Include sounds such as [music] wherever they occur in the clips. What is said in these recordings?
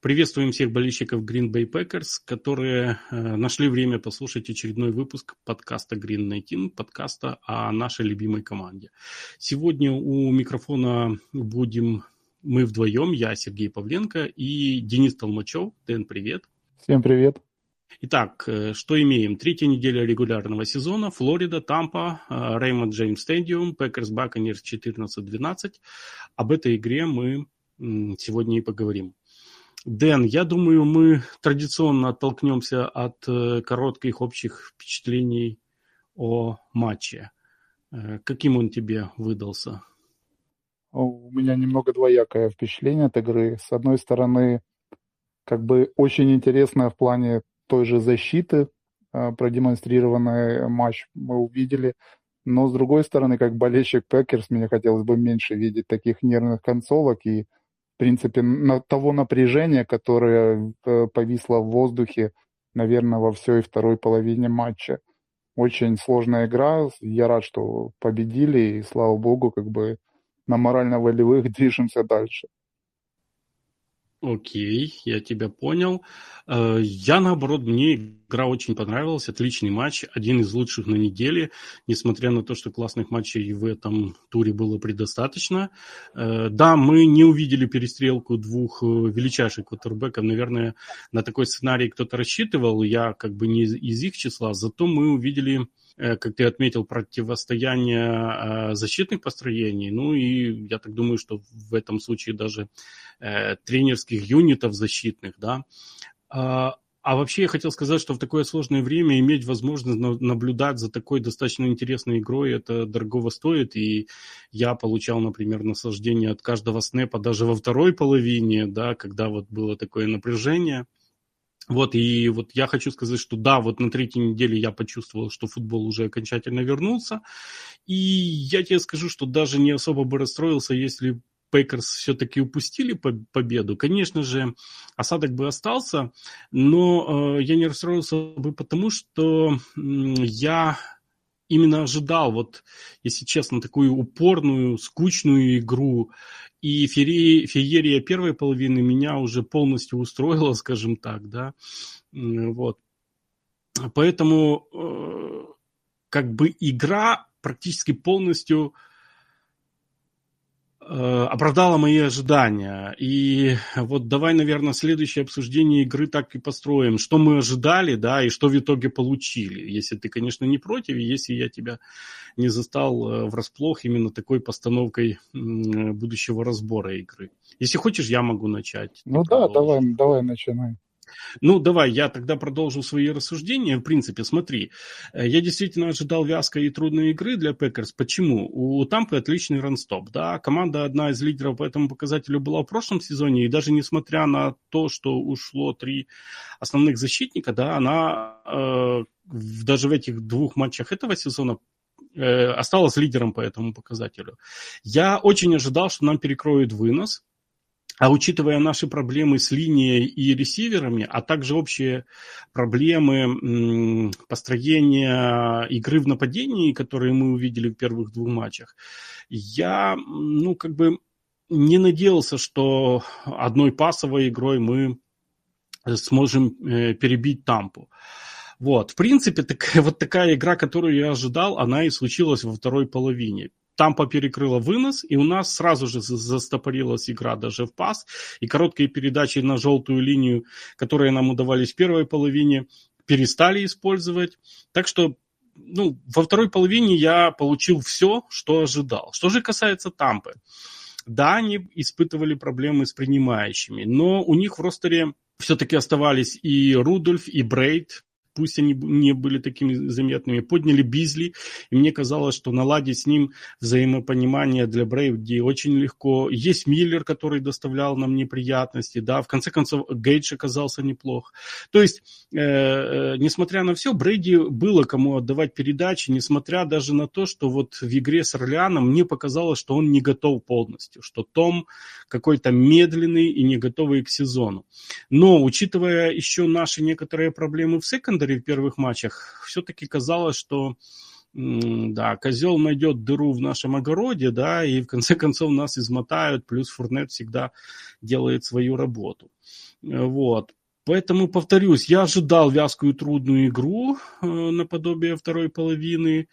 Приветствуем всех болельщиков Green Bay Packers, которые э, нашли время послушать очередной выпуск подкаста Green 19, подкаста о нашей любимой команде. Сегодня у микрофона будем мы вдвоем, я Сергей Павленко и Денис Толмачев. Дэн, привет. Всем привет. Итак, э, что имеем? Третья неделя регулярного сезона. Флорида, Тампа, Raymond James Stadium, Packers Buccaneers 14-12. Об этой игре мы сегодня и поговорим. Дэн, я думаю, мы традиционно оттолкнемся от э, коротких общих впечатлений о матче. Э, каким он тебе выдался? У меня немного двоякое впечатление от игры. С одной стороны, как бы очень интересно в плане той же защиты, э, продемонстрированный матч мы увидели. Но с другой стороны, как болельщик Packers, мне хотелось бы меньше видеть таких нервных концовок и принципе, на того напряжения, которое э, повисло в воздухе, наверное, во всей второй половине матча. Очень сложная игра. Я рад, что победили, и слава богу, как бы на морально-волевых [laughs] движемся дальше. Окей, я тебя понял. Э, я, наоборот, мне игра очень понравилась. Отличный матч, один из лучших на неделе. Несмотря на то, что классных матчей в этом туре было предостаточно. Э, да, мы не увидели перестрелку двух э, величайших квотербеков. Наверное, на такой сценарий кто-то рассчитывал. Я как бы не из их числа. Зато мы увидели как ты отметил, противостояние защитных построений. Ну и я так думаю, что в этом случае даже э, тренерских юнитов защитных, да. А, а вообще я хотел сказать, что в такое сложное время иметь возможность наблюдать за такой достаточно интересной игрой, это дорогого стоит. И я получал, например, наслаждение от каждого снэпа даже во второй половине, да, когда вот было такое напряжение. Вот, и вот я хочу сказать, что да, вот на третьей неделе я почувствовал, что футбол уже окончательно вернулся. И я тебе скажу, что даже не особо бы расстроился, если Пейкерс все-таки упустили победу, конечно же, осадок бы остался, но э, я не расстроился бы потому, что э, я именно ожидал, вот, если честно, такую упорную, скучную игру. И феерия, феерия первой половины меня уже полностью устроила, [laughs] скажем так, да. Вот. Поэтому э, как бы игра практически полностью оправдала мои ожидания. И вот давай, наверное, следующее обсуждение игры так и построим. Что мы ожидали, да, и что в итоге получили. Если ты, конечно, не против, если я тебя не застал э, врасплох именно такой постановкой будущего разбора игры. Если хочешь, я могу начать. Ну да, давай, давай начинай. Ну, давай, я тогда продолжу свои рассуждения. В принципе, смотри, э, я действительно ожидал вязкой и трудной игры для Packers. Почему? У Тампы отличный run stop, да, команда одна из лидеров по этому показателю была в прошлом сезоне, и даже несмотря на то, что ушло три основных защитника, да, она э, даже в этих двух матчах этого сезона э, осталась лидером по этому показателю. Я очень ожидал, что нам перекроют вынос, а учитывая наши проблемы с линией и ресиверами, а также общие проблемы построения игры в нападении, которые мы увидели в первых двух матчах, я, ну, как бы не надеялся, что одной пасовой игрой мы сможем э, перебить Тампу. Вот, в принципе, так, [laughs] вот такая игра, которую я ожидал, она и случилась во второй половине. Тампа перекрыла вынос, и у нас сразу же застопорилась игра даже в пас, и короткие передачи на желтую линию, которые нам удавались в первой половине, перестали использовать. Так что ну, во второй половине я получил все, что ожидал. Что же касается Тампы. Да, они испытывали проблемы с принимающими, но у них в ростере все-таки оставались и Рудольф, и Брейд, пусть они не были такими заметными, подняли Бизли, и мне казалось, что наладить с ним взаимопонимание для Брейвди очень легко. Есть Миллер, который доставлял нам неприятности, да, в конце концов Гейдж оказался неплох. То есть, э, э, несмотря на все, Брейди было кому отдавать передачи, несмотря даже на то, что вот в игре с Орлеаном мне показалось, что он не готов полностью, что Том какой-то медленный и не готовый к сезону. Но, учитывая еще наши некоторые проблемы в секондаре, секондаре в первых матчах, все-таки казалось, что да, козел найдет дыру в нашем огороде, да, и в конце концов нас измотают, плюс Фурнет всегда делает свою работу. Вот. Поэтому, повторюсь, я ожидал вязкую трудную игру э, наподобие второй половины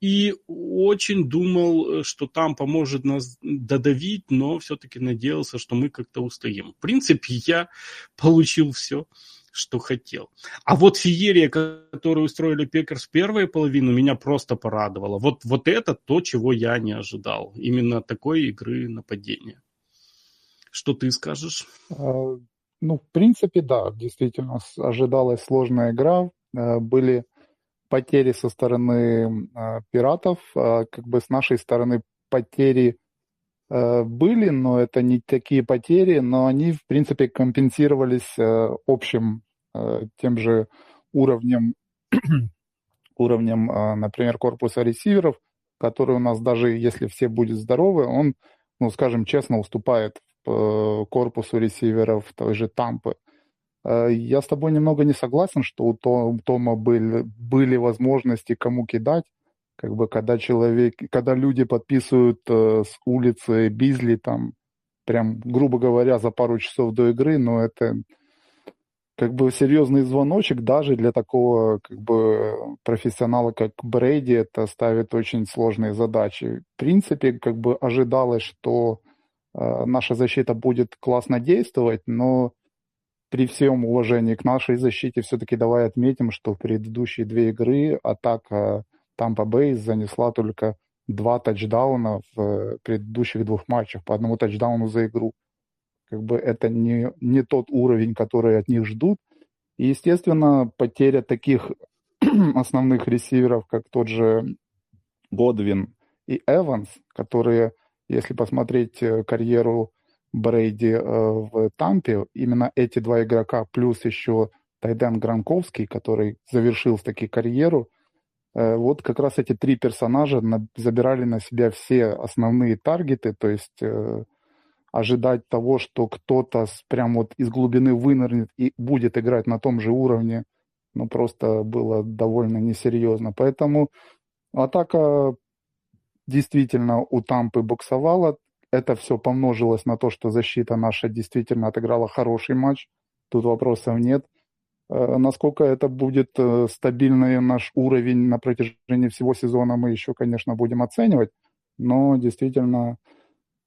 и очень думал, что там поможет нас додавить, но все-таки надеялся, что мы как-то устоим. В принципе, я получил все что хотел. А вот феерия, которую устроили Packers первую половину, меня просто порадовала. Вот, вот это то, чего я не ожидал. Именно такой игры нападения. Что ты скажешь? А, ну, в принципе, да, действительно, ожидалась сложная игра. А, были потери со стороны а, пиратов. Как бы с нашей стороны потери были, но это не такие потери, но они, в принципе, компенсировались общим тем же уровнем, [clears throat] уровнем, например, корпуса ресиверов, который у нас даже если все будут здоровы, он, ну, скажем честно, уступает корпусу ресиверов той же Тампы. Я с тобой немного не согласен, что у Тома были, были возможности кому кидать как бы когда человек, когда люди подписывают э, с улицы Бизли, там, прям, грубо говоря, за пару часов до игры, но это как бы серьезный звоночек даже для такого как бы профессионала, как Брейди, это ставит очень сложные задачи. В принципе, как бы ожидалось, что э, наша защита будет классно действовать, но при всем уважении к нашей защите все-таки давай отметим, что в предыдущие две игры атака Тампа Бэй занесла только два тачдауна в э, предыдущих двух матчах, по одному тачдауну за игру. Как бы это не, не тот уровень, который от них ждут. И, естественно, потеря таких [clears throat] основных ресиверов, как тот же Годвин и Эванс, которые, если посмотреть э, карьеру Брейди э, в Тампе, именно эти два игрока, плюс еще Тайден Гранковский, который завершил таки карьеру – вот как раз эти три персонажа забирали на себя все основные таргеты, то есть э, ожидать того, что кто-то прям вот из глубины вынырнет и будет играть на том же уровне, ну просто было довольно несерьезно. Поэтому атака действительно у Тампы боксовала. Это все помножилось на то, что защита наша действительно отыграла хороший матч. Тут вопросов нет. Э, насколько это будет э, стабильный наш уровень на протяжении всего сезона, мы еще, конечно, будем оценивать. Но действительно,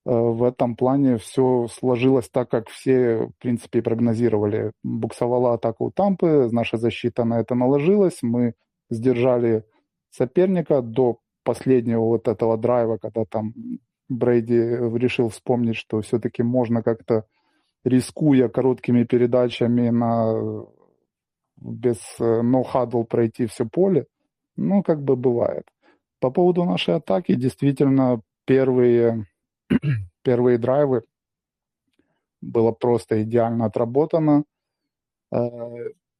э, в этом плане все сложилось так, как все, в принципе, прогнозировали. Буксовала атака у Тампы, наша защита на это наложилась, мы сдержали соперника до последнего вот этого драйва, когда там Брейди решил вспомнить, что все-таки можно как-то рискуя короткими передачами на без ноу-хадл э, пройти все поле. Ну, как бы бывает. По поводу нашей атаки, действительно, первые, [clears throat] первые драйвы было просто идеально отработано. Э,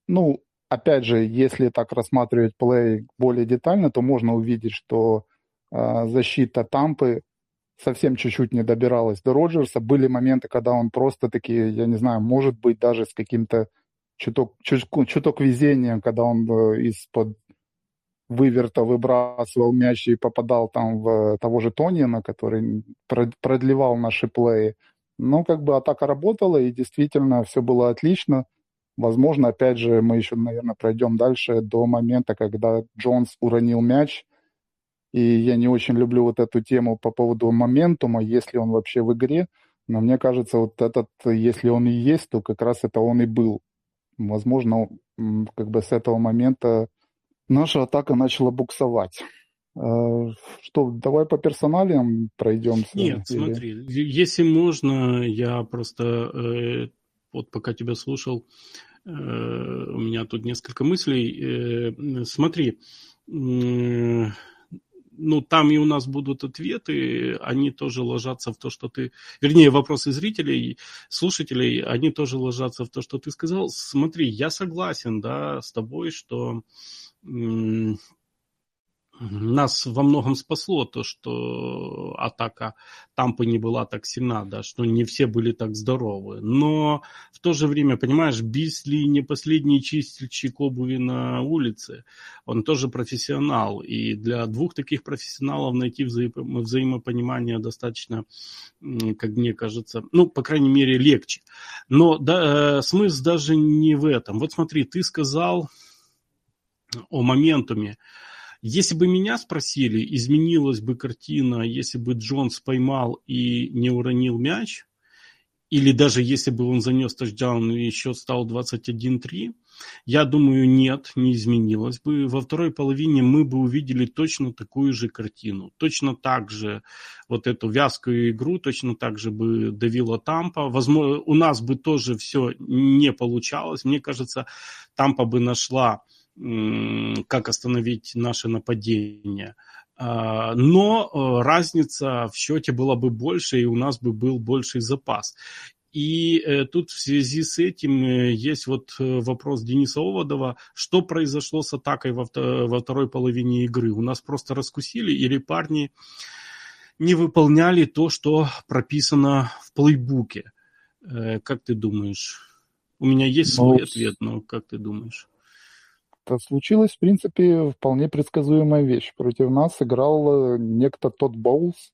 ну, опять же, если так рассматривать плей более детально, то можно увидеть, что э, защита Тампы совсем чуть-чуть не добиралась до Роджерса. Были моменты, когда он просто такие, я не знаю, может быть, даже с каким-то чуток, чуток, чуток везения, когда он э, из-под выверта выбрасывал мяч и попадал там в того же Тонина, который продлевал наши плеи. Но как бы атака работала, и действительно все было отлично. Возможно, опять же, мы еще, наверное, пройдем дальше до момента, когда Джонс уронил мяч. И я не очень люблю вот эту тему по поводу моментума, если он вообще в игре. Но мне кажется, вот этот, если он и есть, то как раз это он и был возможно, как бы с этого момента наша атака начала буксовать. А, что, давай по персоналиям пройдемся? Нет, или... смотри, если можно, я просто э, вот пока тебя слушал, э, у меня тут несколько мыслей. Э, смотри, ну, там и у нас будут ответы, они тоже ложатся в то, что ты... Вернее, вопросы зрителей, слушателей, они тоже ложатся в то, что ты сказал. Смотри, я согласен, да, с тобой, что нас во многом спасло то, что атака Тампы не была так сильна, да, что не все были так здоровы. Но в то же время, понимаешь, Бисли не последний чистильщик обуви на улице, он тоже профессионал. И для двух таких профессионалов найти вза взаимопонимание достаточно, как мне кажется, ну, по крайней мере, легче. Но да, э, смысл даже не в этом. Вот смотри, ты сказал о моментуме. Если бы меня спросили, изменилась бы картина, если бы Джонс поймал и не уронил мяч, или даже если бы он занес тачдаун и счет стал 21-3, я думаю, нет, не изменилось бы. Во второй половине мы бы увидели точно такую же картину. Точно так же вот эту вязкую игру, точно так же бы давила Тампа. Возможно, у нас бы тоже все не получалось. Мне кажется, Тампа бы нашла как остановить наше нападение. А, но э, разница в счете была бы больше, и у нас бы был больший запас. И э, тут в связи с этим э, есть вот вопрос Дениса Оводова, что произошло с атакой во, во второй половине игры? У нас просто раскусили или парни не выполняли то, что прописано в плейбуке? Как ты думаешь? У меня есть свой ну, ответ, но как ты думаешь? Это случилась, в принципе, вполне предсказуемая вещь. Против нас играл э, некто Тодд Боулс,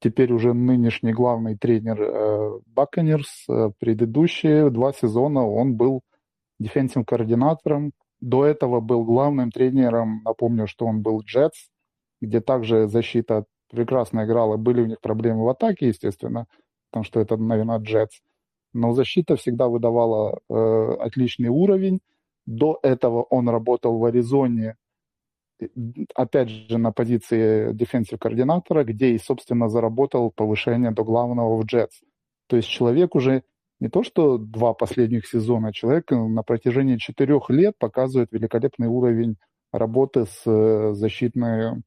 теперь уже нынешний главный тренер Баконерс. Э, предыдущие два сезона он был дефенсивным координатором. До этого был главным тренером, напомню, что он был Джетс, где также защита прекрасно играла. Были у них проблемы в атаке, естественно, потому что это, наверное, Джетс. Но защита всегда выдавала э, отличный уровень. До этого он работал в Аризоне, опять же, на позиции defensive координатора, где и, собственно, заработал повышение до главного в Jets. То есть человек уже не то что два последних сезона, человек на протяжении четырех лет показывает великолепный уровень работы с э, защитной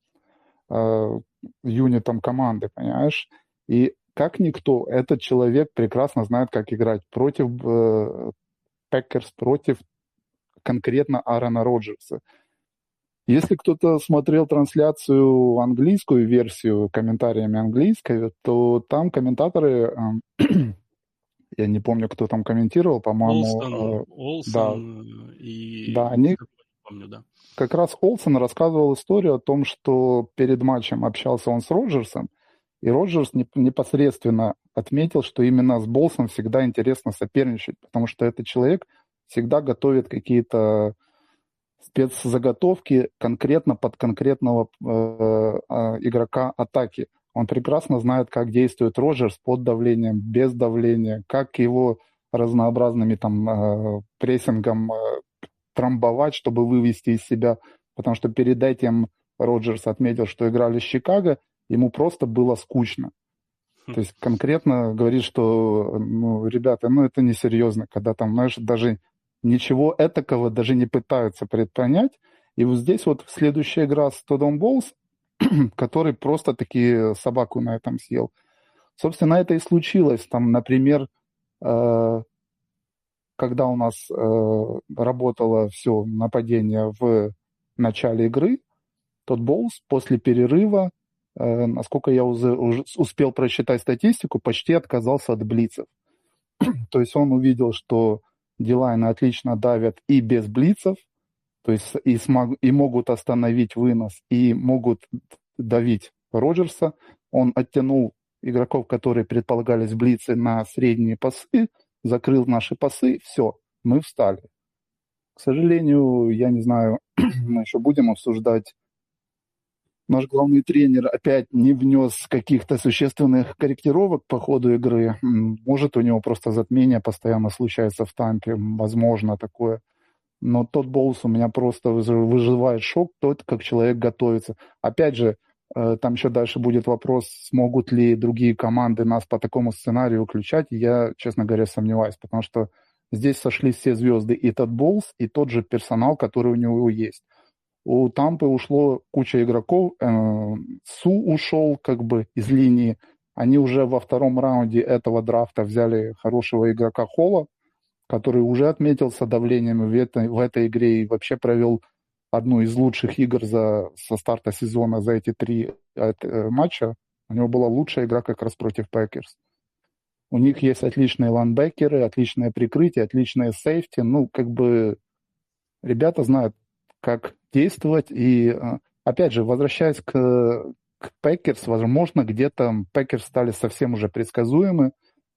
э, юнитом команды, понимаешь? И как никто, этот человек прекрасно знает, как играть против э, Packers, против конкретно Аарона Роджерса. Если кто-то смотрел трансляцию английскую версию комментариями английской, то там комментаторы, эм, [clears throat] я не помню, кто там комментировал, по-моему, Олсон, э, Олсон да, и да, они помню, да. Как раз Олсон рассказывал историю о том, что перед матчем общался он с Роджерсом, и Роджерс непосредственно отметил, что именно с Болсом всегда интересно соперничать, потому что этот человек всегда готовит какие-то спецзаготовки конкретно под конкретного э, э, игрока атаки. Он прекрасно знает, как действует Роджерс под давлением, без давления, как его разнообразными там э, прессингом э, трамбовать, чтобы вывести из себя. Потому что перед этим Роджерс отметил, что играли с Чикаго, ему просто было скучно. То есть конкретно говорит, что, ну, ребята, ну это несерьезно, когда там, знаешь, даже ничего этакого даже не пытаются предпринять. И вот здесь вот следующая игра с Тодом Болс, [clears throat] который просто таки собаку на этом съел. Собственно, это и случилось. Там, например, э, когда у нас э, работало все нападение в начале игры, тот Болс после перерыва, э, насколько я уже, уже успел просчитать статистику, почти отказался от блицев. [clears throat] То есть он увидел, что Дилайны отлично давят и без блицев, то есть и, смог, и могут остановить вынос, и могут давить Роджерса. Он оттянул игроков, которые предполагались блицы на средние пасы, закрыл наши пасы, все, мы встали. К сожалению, я не знаю, [clears throat] мы еще будем обсуждать наш главный тренер опять не внес каких-то существенных корректировок по ходу игры. Может, у него просто затмение постоянно случается в танке, возможно такое. Но тот боус у меня просто выживает шок, тот, как человек готовится. Опять же, э, там еще дальше будет вопрос, смогут ли другие команды нас по такому сценарию включать. Я, честно говоря, сомневаюсь, потому что здесь сошлись все звезды, и тот Болс, и тот же персонал, который у него есть у Тампы ушло куча игроков, э, Су ушел как бы из линии, они уже во втором раунде этого драфта взяли хорошего игрока Холла, который уже отметился давлением в этой, в этой игре и вообще провел одну из лучших игр за, со старта сезона за эти три э, матча. У него была лучшая игра как раз против Packers. У них есть отличные лайнбекеры, отличное прикрытие, отличные сейфти. Ну, как бы ребята знают, как действовать. И, э, опять же, возвращаясь к, к Packers, возможно, где-то Packers стали совсем уже предсказуемы.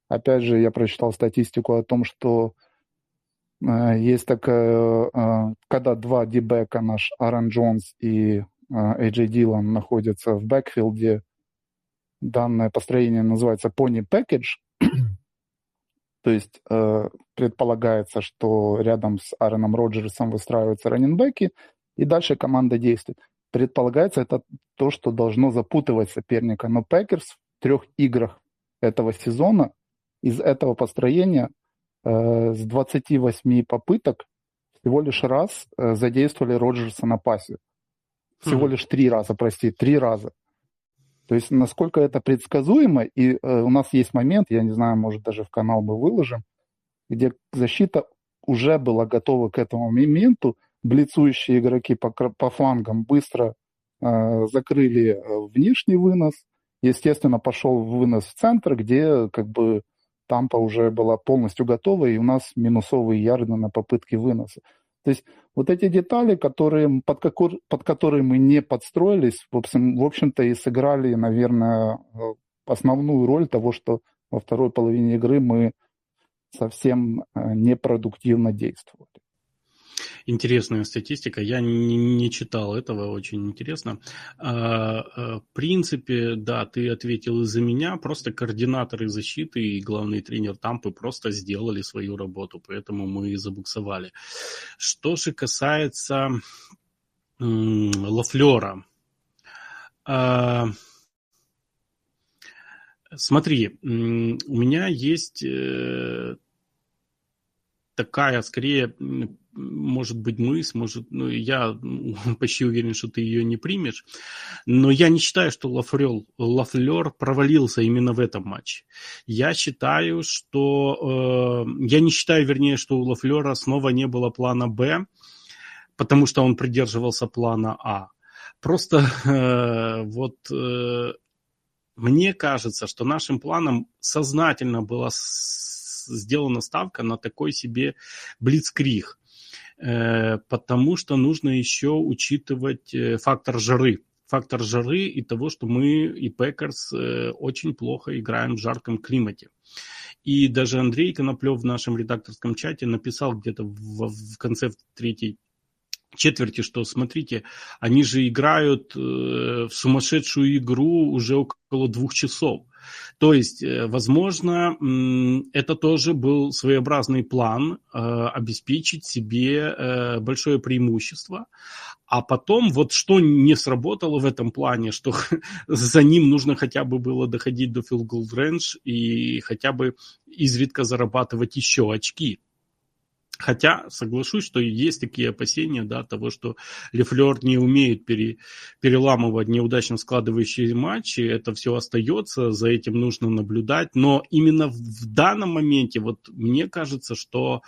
Опять же, я прочитал статистику о том, что э, есть такая, э, когда два дебека, наш Аарон Джонс и Эйджей Диллон находятся в бэкфилде, данное построение называется Pony Package, то есть э, предполагается, что рядом с Аароном Роджерсом выстраиваются раннинбеки, и дальше команда действует. Предполагается это то, что должно запутывать соперника. Но Пекерс в трех играх этого сезона из этого построения э, с 28 попыток всего лишь раз э, задействовали Роджерса на пасе. Всего mm-hmm. лишь три раза, прости, три раза. То есть насколько это предсказуемо, и э, у нас есть момент, я не знаю, может даже в канал мы выложим, где защита уже была готова к этому моменту, блицующие игроки по, по флангам быстро э, закрыли э, внешний вынос, естественно, пошел вынос в центр, где как бы Тампа уже была полностью готова, и у нас минусовые ярды на попытки выноса. То есть вот эти детали, которые, под, какой, под которые мы не подстроились, в, общем, в общем-то и сыграли, наверное, э, основную роль того, что во второй половине игры мы совсем э, непродуктивно действовали. Интересная статистика. Я не, не читал этого, очень интересно. А, а, в принципе, да, ты ответил из-за меня. Просто координаторы защиты и главный тренер Тампы просто сделали свою работу, поэтому мы и забуксовали. Что же касается Лафлера. А, смотри, у меня есть э, такая, скорее, может быть, мысль, может, ну, я [laughs] почти уверен, что ты ее не примешь, но я не считаю, что Лафрел, Лафлер провалился именно в этом матче. Я считаю, что... Э, я не считаю, вернее, что у Лафлера снова не было плана «Б», потому что он придерживался плана «А». Просто [laughs] э, вот э, мне кажется, что нашим планом сознательно было сделана ставка на такой себе блицкриг, потому что нужно еще учитывать э, фактор жары. Фактор жары и того, что мы и Пекерс э, очень плохо играем в жарком климате. И даже Андрей Коноплев в нашем редакторском чате написал где-то в, в конце третьей четверти, что смотрите, они же играют э, в сумасшедшую игру уже около двух часов. То есть, э, возможно, это тоже был своеобразный план э, обеспечить себе э, большое преимущество. А потом вот что не сработало в этом плане, что [laughs] за ним нужно хотя бы было доходить до field goal range и хотя бы изредка зарабатывать еще очки. Хотя соглашусь, что есть такие опасения да, того, что Лефлер не умеет пере, переламывать неудачно складывающие матчи. Это все остается, за этим нужно наблюдать. Но именно в данном моменте, вот мне кажется, что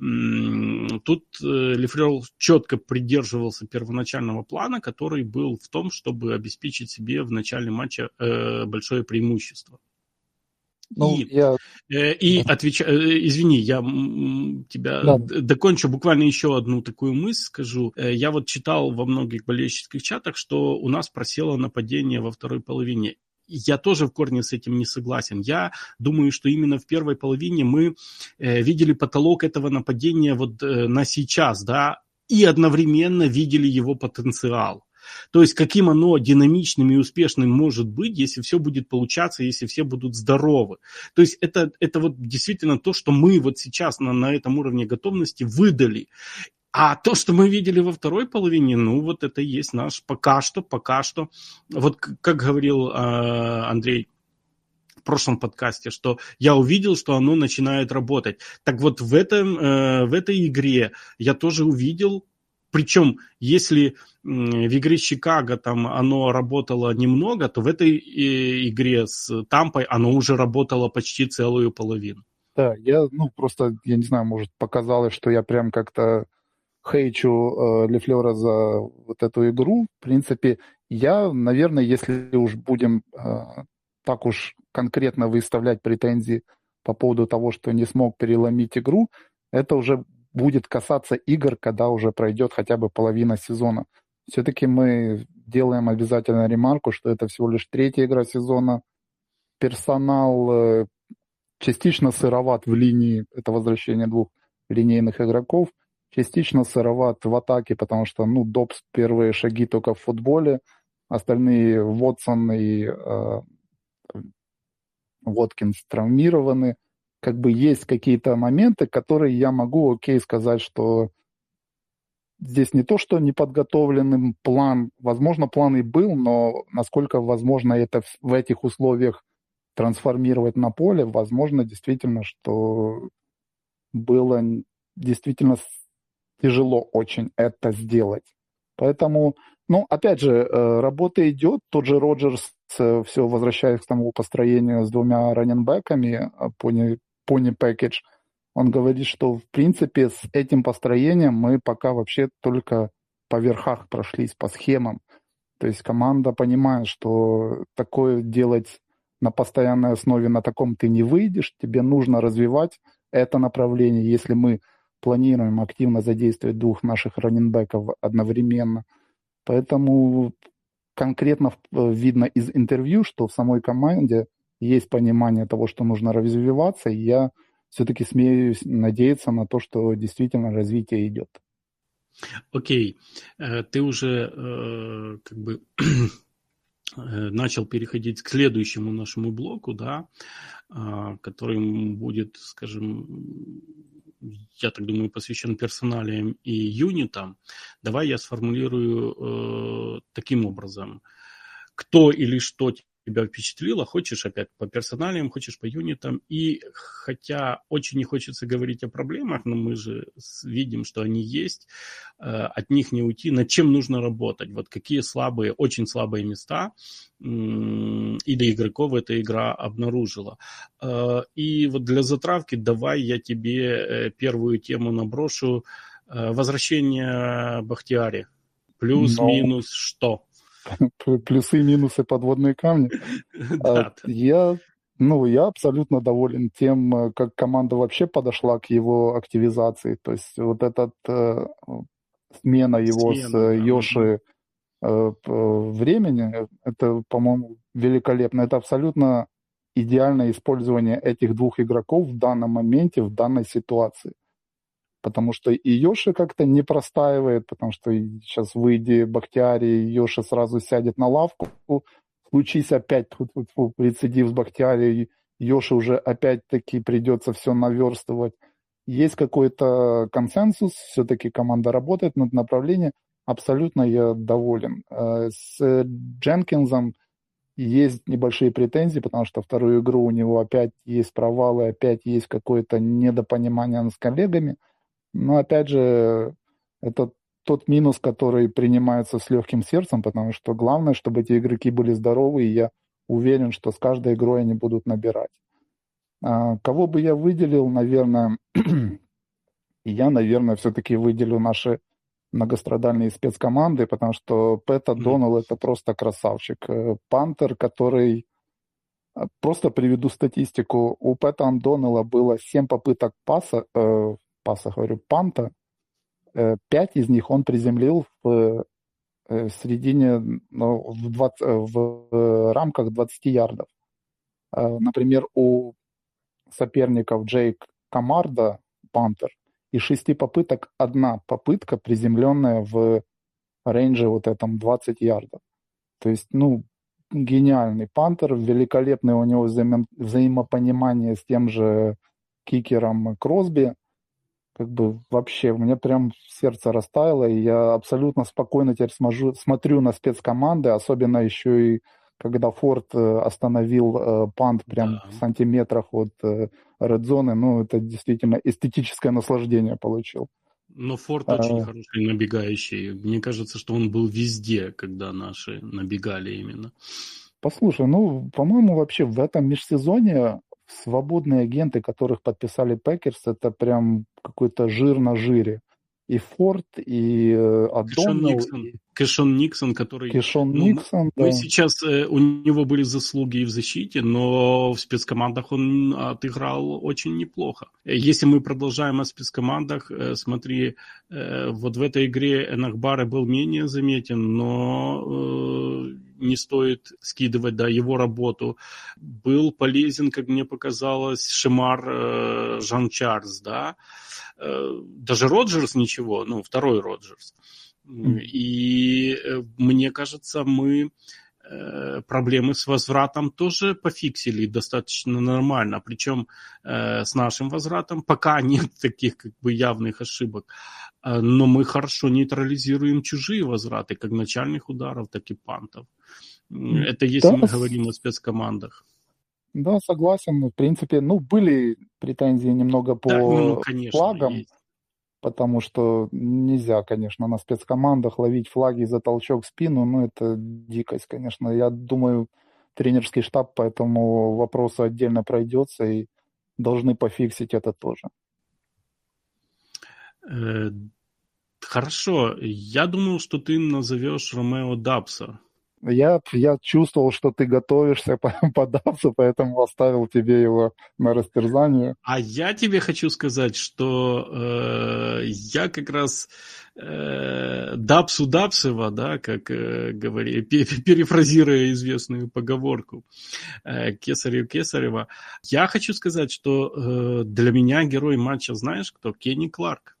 м- тут э, Лефлер четко придерживался первоначального плана, который был в том, чтобы обеспечить себе в начале матча э, большое преимущество. Ну, и, я... э, и да. отвеча... Э, извини, я тебя да. докончу буквально еще одну такую мысль скажу. Э, я вот читал во многих болельщических чатах, что у нас просело нападение во второй половине. Я тоже в корне с этим не согласен. Я думаю, что именно в первой половине мы э, видели потолок этого нападения вот э, на сейчас, да, и одновременно видели его потенциал. То есть каким оно динамичным и успешным может быть, если все будет получаться, если все будут здоровы. То есть это, это вот действительно то, что мы вот сейчас на, на этом уровне готовности выдали. А то, что мы видели во второй половине, ну вот это и есть наш пока что, пока что. Вот как говорил э, Андрей в прошлом подкасте, что я увидел, что оно начинает работать. Так вот в, этом, э, в этой игре я тоже увидел причем, если в игре Чикаго там оно работало немного, то в этой э, игре с Тампой оно уже работало почти целую половину. Да, я, ну, просто, я не знаю, может, показалось, что я прям как-то хейчу э, Лефлера за вот эту игру. В принципе, я, наверное, если уж будем э, так уж конкретно выставлять претензии по поводу того, что не смог переломить игру, это уже будет касаться игр, когда уже пройдет хотя бы половина сезона. Все-таки мы делаем обязательно ремарку, что это всего лишь третья игра сезона. Персонал э, частично сыроват в линии, это возвращение двух линейных игроков, частично сыроват в атаке, потому что, ну, Добс первые шаги только в футболе, остальные Вотсон и э, Воткинс травмированы. Как бы есть какие-то моменты, которые я могу, окей, сказать, что здесь не то, что неподготовленный план, возможно, план и был, но насколько возможно это в этих условиях трансформировать на поле, возможно, действительно, что было действительно тяжело очень это сделать. Поэтому, ну, опять же, э, работа идет. Тот же Роджерс, э, все возвращаясь к тому построению с двумя раненбеками, пони, пони пэкидж, он говорит, что, в принципе, с этим построением мы пока вообще только по верхах прошлись, по схемам. То есть команда понимает, что такое делать на постоянной основе на таком ты не выйдешь, тебе нужно развивать это направление. Если мы планируем активно задействовать двух наших раненбеков одновременно. Поэтому конкретно э, видно из интервью, что в самой команде есть понимание того, что нужно развиваться, и я все-таки смею надеяться на то, что действительно развитие идет. Окей, okay. Э, ты уже э, как бы [clears throat] начал переходить к следующему нашему блоку, да, а, который будет, скажем, я так думаю, посвящен персоналиям и юнитам. Давай я сформулирую э, таким образом. Кто или что тебя впечатлило, хочешь опять по персоналиям, хочешь по юнитам. И хотя очень не хочется говорить о проблемах, но мы же видим, что они есть, э, от них не уйти, над чем нужно работать, вот какие слабые, очень слабые места или игроков эта игра обнаружила. Э, и вот для затравки давай я тебе э, первую тему наброшу. Возвращение Бахтиари. Плюс-минус что? Плюсы и минусы подводные камни. [laughs] А, я, ну, я абсолютно доволен тем, э, как команда вообще подошла к его активизации. То есть вот этот э, смена его с Йоши э, времени, это, по-моему, великолепно. Это абсолютно идеальное использование этих двух игроков в данном моменте, в данной ситуации потому что и Йоши как-то не простаивает, потому что сейчас выйди Бахтиари, Йоши сразу сядет на лавку, случись опять фу -фу -фу, рецидив с Бахтиари, Йоши уже опять-таки придется все наверстывать. Есть какой-то консенсус, все-таки команда работает над направлением, абсолютно я доволен. Э, с Дженкинсом есть небольшие претензии, потому что вторую игру у него опять есть провалы, опять есть какое-то недопонимание с коллегами – но опять же, это тот минус, который принимается с легким сердцем, потому что главное, чтобы эти игроки были здоровы, и я уверен, что с каждой игрой они будут набирать. А, кого бы я выделил, наверное, [clears throat] я, наверное, все-таки выделю наши многострадальные спецкоманды, потому что Пэта Донал это просто красавчик. Э, Пантер, который... Э, просто приведу статистику. У Пэта Донала было 7 попыток паса э, паса, говорю, панта, э, пять из них он приземлил в, э, середине, ну, в, 20, в рамках 20 ярдов. Э, например, у соперников Джейк Камарда, пантер, из шести попыток одна попытка, приземленная в рейнже вот этом 20 ярдов. То есть, ну, гениальный пантер, великолепное у него взаимо- взаимопонимание с тем же кикером Кросби как бы вообще, у меня прям сердце растаяло, и я абсолютно спокойно теперь смажу, смотрю на спецкоманды, особенно еще и когда Форд э, остановил э, пант прям да. в сантиметрах от э, редзоны, ну, это действительно эстетическое наслаждение получил. Но Форд а... очень хороший набегающий. Мне кажется, что он был везде, когда наши набегали именно. Послушай, ну, по-моему, вообще в этом межсезоне свободные агенты, которых подписали Пекерс, это прям какой-то жир на жире. и Форд, и О'Доннелл. И... Кэшон Никсон, который... Кэшон ну, Никсон, да. Мы сейчас, э, у него были заслуги и в защите, но в спецкомандах он отыграл очень неплохо. Если мы продолжаем о спецкомандах, э, смотри, э, вот в этой игре Энахбара был менее заметен, но не стоит скидывать да, его работу. Был полезен, как мне показалось, Шимар Жан Чарльз, да, даже Роджерс ничего, ну, второй Роджерс. И э, мне кажется, мы э, проблемы с возвратом тоже пофиксили достаточно нормально. Причем э, с нашим возвратом пока нет [laughs] таких как бы явных ошибок. Но мы хорошо нейтрализируем чужие возвраты, как начальных ударов, так и пантов. Это если да, мы говорим о спецкомандах. Да, согласен. В принципе, ну, были претензии немного по да, ну, конечно, флагам. Есть потому что нельзя, конечно, на спецкомандах ловить флаги за толчок в спину, ну, это дикость, конечно. Я думаю, тренерский штаб по этому вопросу отдельно пройдется и должны пофиксить это тоже. Э, хорошо, я думал, что ты назовешь Ромео Дабса. Я, я чувствовал, что ты готовишься [laughs] податься, поэтому оставил тебе его на растерзание. А я тебе хочу сказать, что э, я как раз э, Дапсу Дапсева, да, как э, говори, перефразируя известную поговорку э, Кесарев Кесарева, я хочу сказать, что э, для меня герой матча, знаешь кто? Кенни Кларк.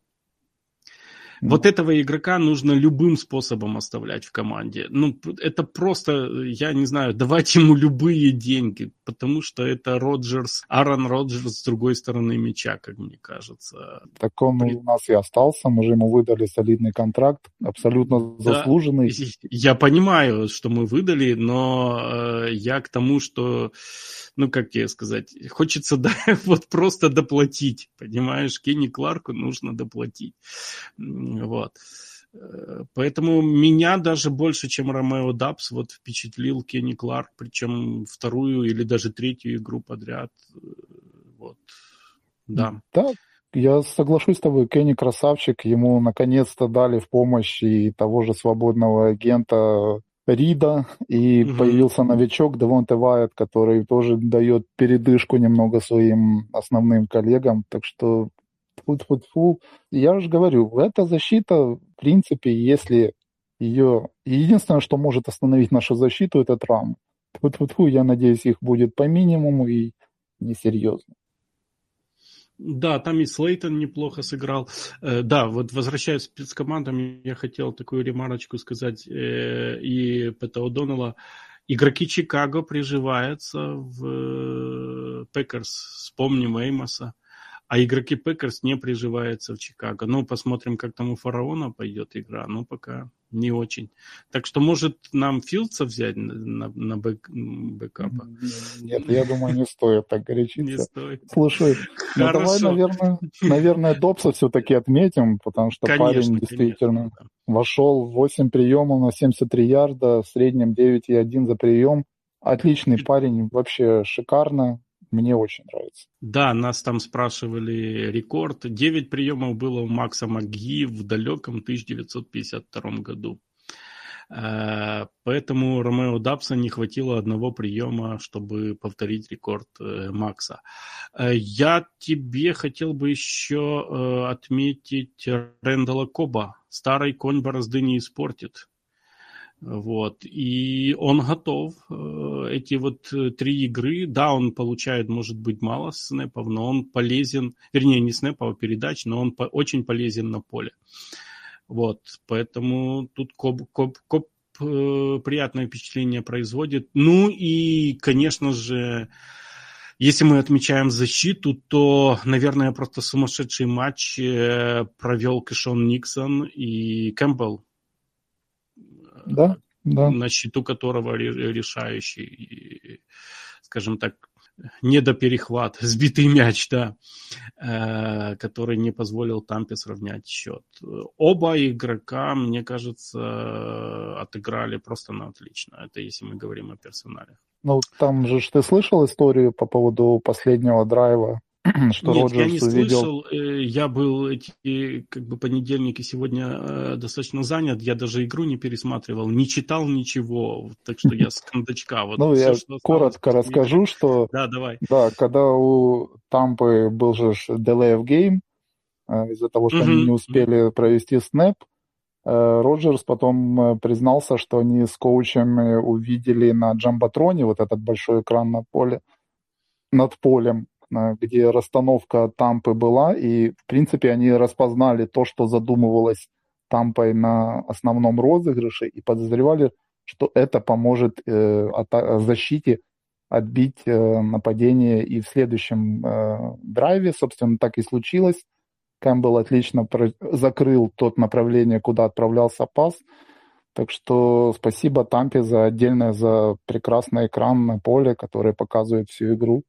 Вот этого игрока нужно любым способом оставлять в команде. Ну, это просто, я не знаю, давать ему любые деньги, потому что это Роджерс, Аарон Роджерс с другой стороны мяча, как мне кажется. Так он При... у нас и остался, мы же ему выдали солидный контракт, абсолютно да, заслуженный. Я понимаю, что мы выдали, но э, я к тому, что ну, как тебе сказать, хочется [laughs] да, вот просто доплатить, понимаешь, Кенни Кларку нужно доплатить. Вот. Э, поэтому меня даже больше, чем Ромео Дабс, вот впечатлил Кенни Кларк, причем вторую или даже третью игру подряд. Э, вот. Да. Да, я соглашусь с тобой, Кенни красавчик, ему наконец-то дали в помощь и того же свободного агента Рида, и угу. появился новичок Девонте Вайет, который тоже дает передышку немного своим основным коллегам. Так что фу-фу-фу. Я же говорю, эта защита, в принципе, если ее... Единственное, что может остановить нашу защиту, это травма. Фу-фу-фу, я надеюсь, их будет по минимуму и несерьезно. Да, там и Слейтон неплохо сыграл. Э, да, вот возвращаясь к спецкомандам, я хотел такую ремарочку сказать э, и Пэта О'Доннелла. Игроки Чикаго приживаются в Пекерс. Вспомним Эймоса. А игроки Пекерс не приживаются в Чикаго. Ну, посмотрим, как там у Фараона пойдет игра. Ну, пока не очень. Так что, может, нам Филдса взять на, на, бэк, бэкапа? Нет, я думаю, не стоит так горячиться. Не стоит. Слушай, ну давай, наверное, наверное, Добса все-таки отметим, потому что конечно, парень действительно конечно. вошел в 8 приемов на 73 ярда, в среднем 9,1 за прием. Отличный парень, вообще шикарно. Мне очень нравится. Да, нас там спрашивали рекорд. Девять приемов было у Макса Маги в далеком 1952 году. Э, поэтому Ромео Дабса не хватило одного приема, чтобы повторить рекорд э, Макса. Э, я тебе хотел бы еще отметить Рэндала Коба. Старый конь борозды не испортит. Вот. И он готов. Э, эти вот э, три игры, да, он получает, может быть, мало снэпов, но он полезен, вернее, не снэпов, а передач, но он очень полезен на поле. Вот. Поэтому тут Кобб, Кобб, Кобб э, приятное впечатление производит. Ну и, конечно же, если мы отмечаем защиту, то, наверное, просто сумасшедший матч провел Кишон Никсон и Кэмпбелл да, да. на счету которого решающий, скажем так, недоперехват, [laughs] сбитый мяч, да, э, который не позволил Тампе сравнять счет. Оба игрока, мне кажется, отыграли просто на отлично. Это если мы говорим о персонале. Ну, там же ты слышал историю по поводу последнего драйва [clears throat] что Нет, Роджерс я не слышал, э, я был эти как бы понедельник и сегодня э, достаточно занят, я даже игру не пересматривал, не читал ничего, так что я с [laughs] кондачка. Вот ну, я коротко расскажу, что... Да, давай. Да, когда у Тампы был же delay of game, э, из-за того, что они не успели провести снэп, Роджерс потом признался, что они с коучами увидели на джамбатроне вот этот большой экран на поле, над полем, где расстановка Тампы была, и, в принципе, они распознали то, что задумывалось Тампой на основном розыгрыше, и подозревали, что это поможет э, от, защите отбить э, нападение и в следующем э, драйве, собственно, так и случилось. Кэмпбелл отлично про- закрыл тот направление, куда отправлялся пас. Так что спасибо Тампе за отдельное, за прекрасный экран на поле, который показывает всю игру.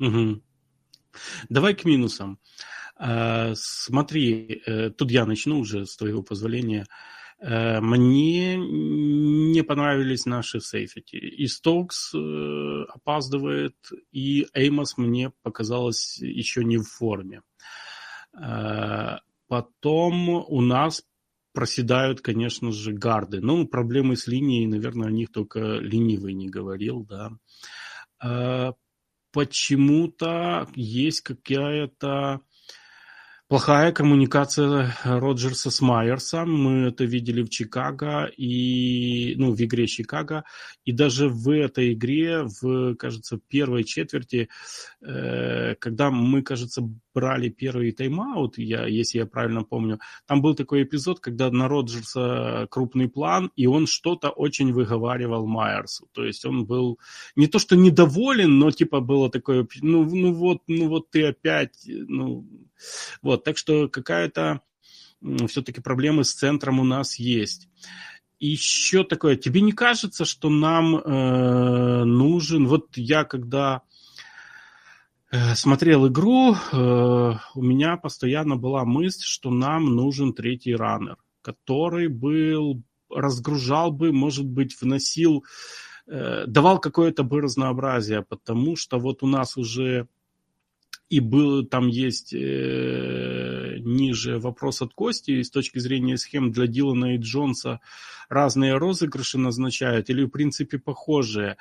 Угу. Давай к минусам. А, смотри, э, тут я начну уже, с твоего позволения. Э, мне не понравились наши сейфити. И Стокс э, опаздывает, и Эймос мне показалось еще не в форме. Потом у нас проседают, конечно же, гарды. Ну, проблемы с линией, наверное, о них только ленивый не говорил, да почему-то есть какая-то плохая коммуникация Роджерса с Майерсом. Мы это видели в Чикаго и, ну, в игре Чикаго. И даже в этой игре, в, кажется, первой четверти, э, когда мы, кажется, брали первый тайм-аут, я, если я правильно помню, там был такой эпизод, когда на Роджерса крупный план, и он что-то очень выговаривал Майерсу. То есть он был не то что недоволен, но типа было такое, ну, ну вот, ну вот ты опять, ну, вот, так что какая-то все-таки проблемы с центром у нас есть. еще такое, тебе не кажется, что нам э, нужен, вот я когда смотрел игру, э, у меня постоянно была мысль, что нам нужен третий раннер, который был, разгружал бы, может быть, вносил, э, давал какое-то бы разнообразие, потому что вот у нас уже и был, там есть э, ниже вопрос от Кости, и с точки зрения схем для Дилана и Джонса разные розыгрыши назначают или, в принципе, похожие.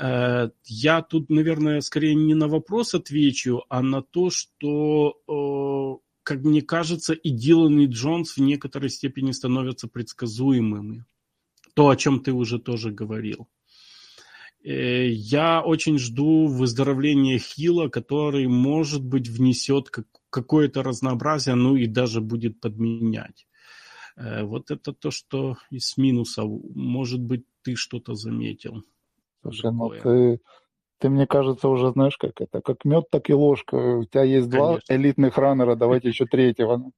Э, я тут, наверное, скорее не на вопрос отвечу, а на то, что, э, как мне кажется, и Дилан, и Джонс в некоторой степени становятся предсказуемыми. То, о чем ты уже тоже говорил. Э, я очень жду выздоровления Хила, который, может быть, внесет какое-то разнообразие, ну и даже будет подменять. Э, вот это то, что из минусов. Может быть, ты что-то заметил. Слушай, ну ты, ты, мне кажется, уже знаешь, как это, как мед, так и ложка. У тебя есть Конечно. два элитных раннера, давайте еще третьего.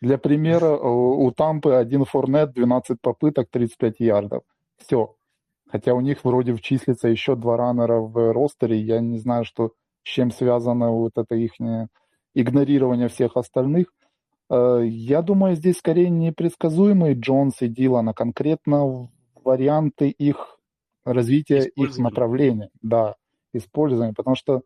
Для примера, у Тампы один форнет, 12 попыток, 35 ярдов. Все. Хотя у них вроде числится еще два раннера в ростере. Я не знаю, что, с чем связано вот это их игнорирование всех остальных. Э, я думаю, здесь скорее непредсказуемые Джонс и Дилан, а конкретно варианты их развития, их направления. Да, использования. Потому что,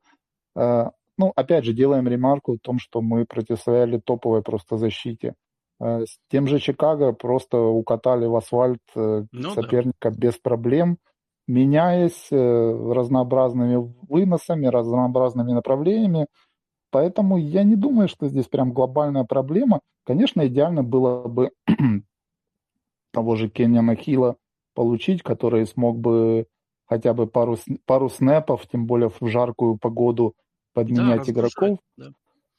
э, ну, опять же, делаем ремарку о том, что мы противостояли топовой просто защите. Э, с тем же Чикаго просто укатали в асфальт э, ну, соперника да. без проблем, меняясь э, разнообразными выносами, разнообразными направлениями. Поэтому я не думаю, что здесь прям глобальная проблема. Конечно, идеально было бы [clears throat] того же Кенняна Хилла получить, который смог бы хотя бы пару, пару снэпов, тем более в жаркую погоду, подменять да, игроков. Да.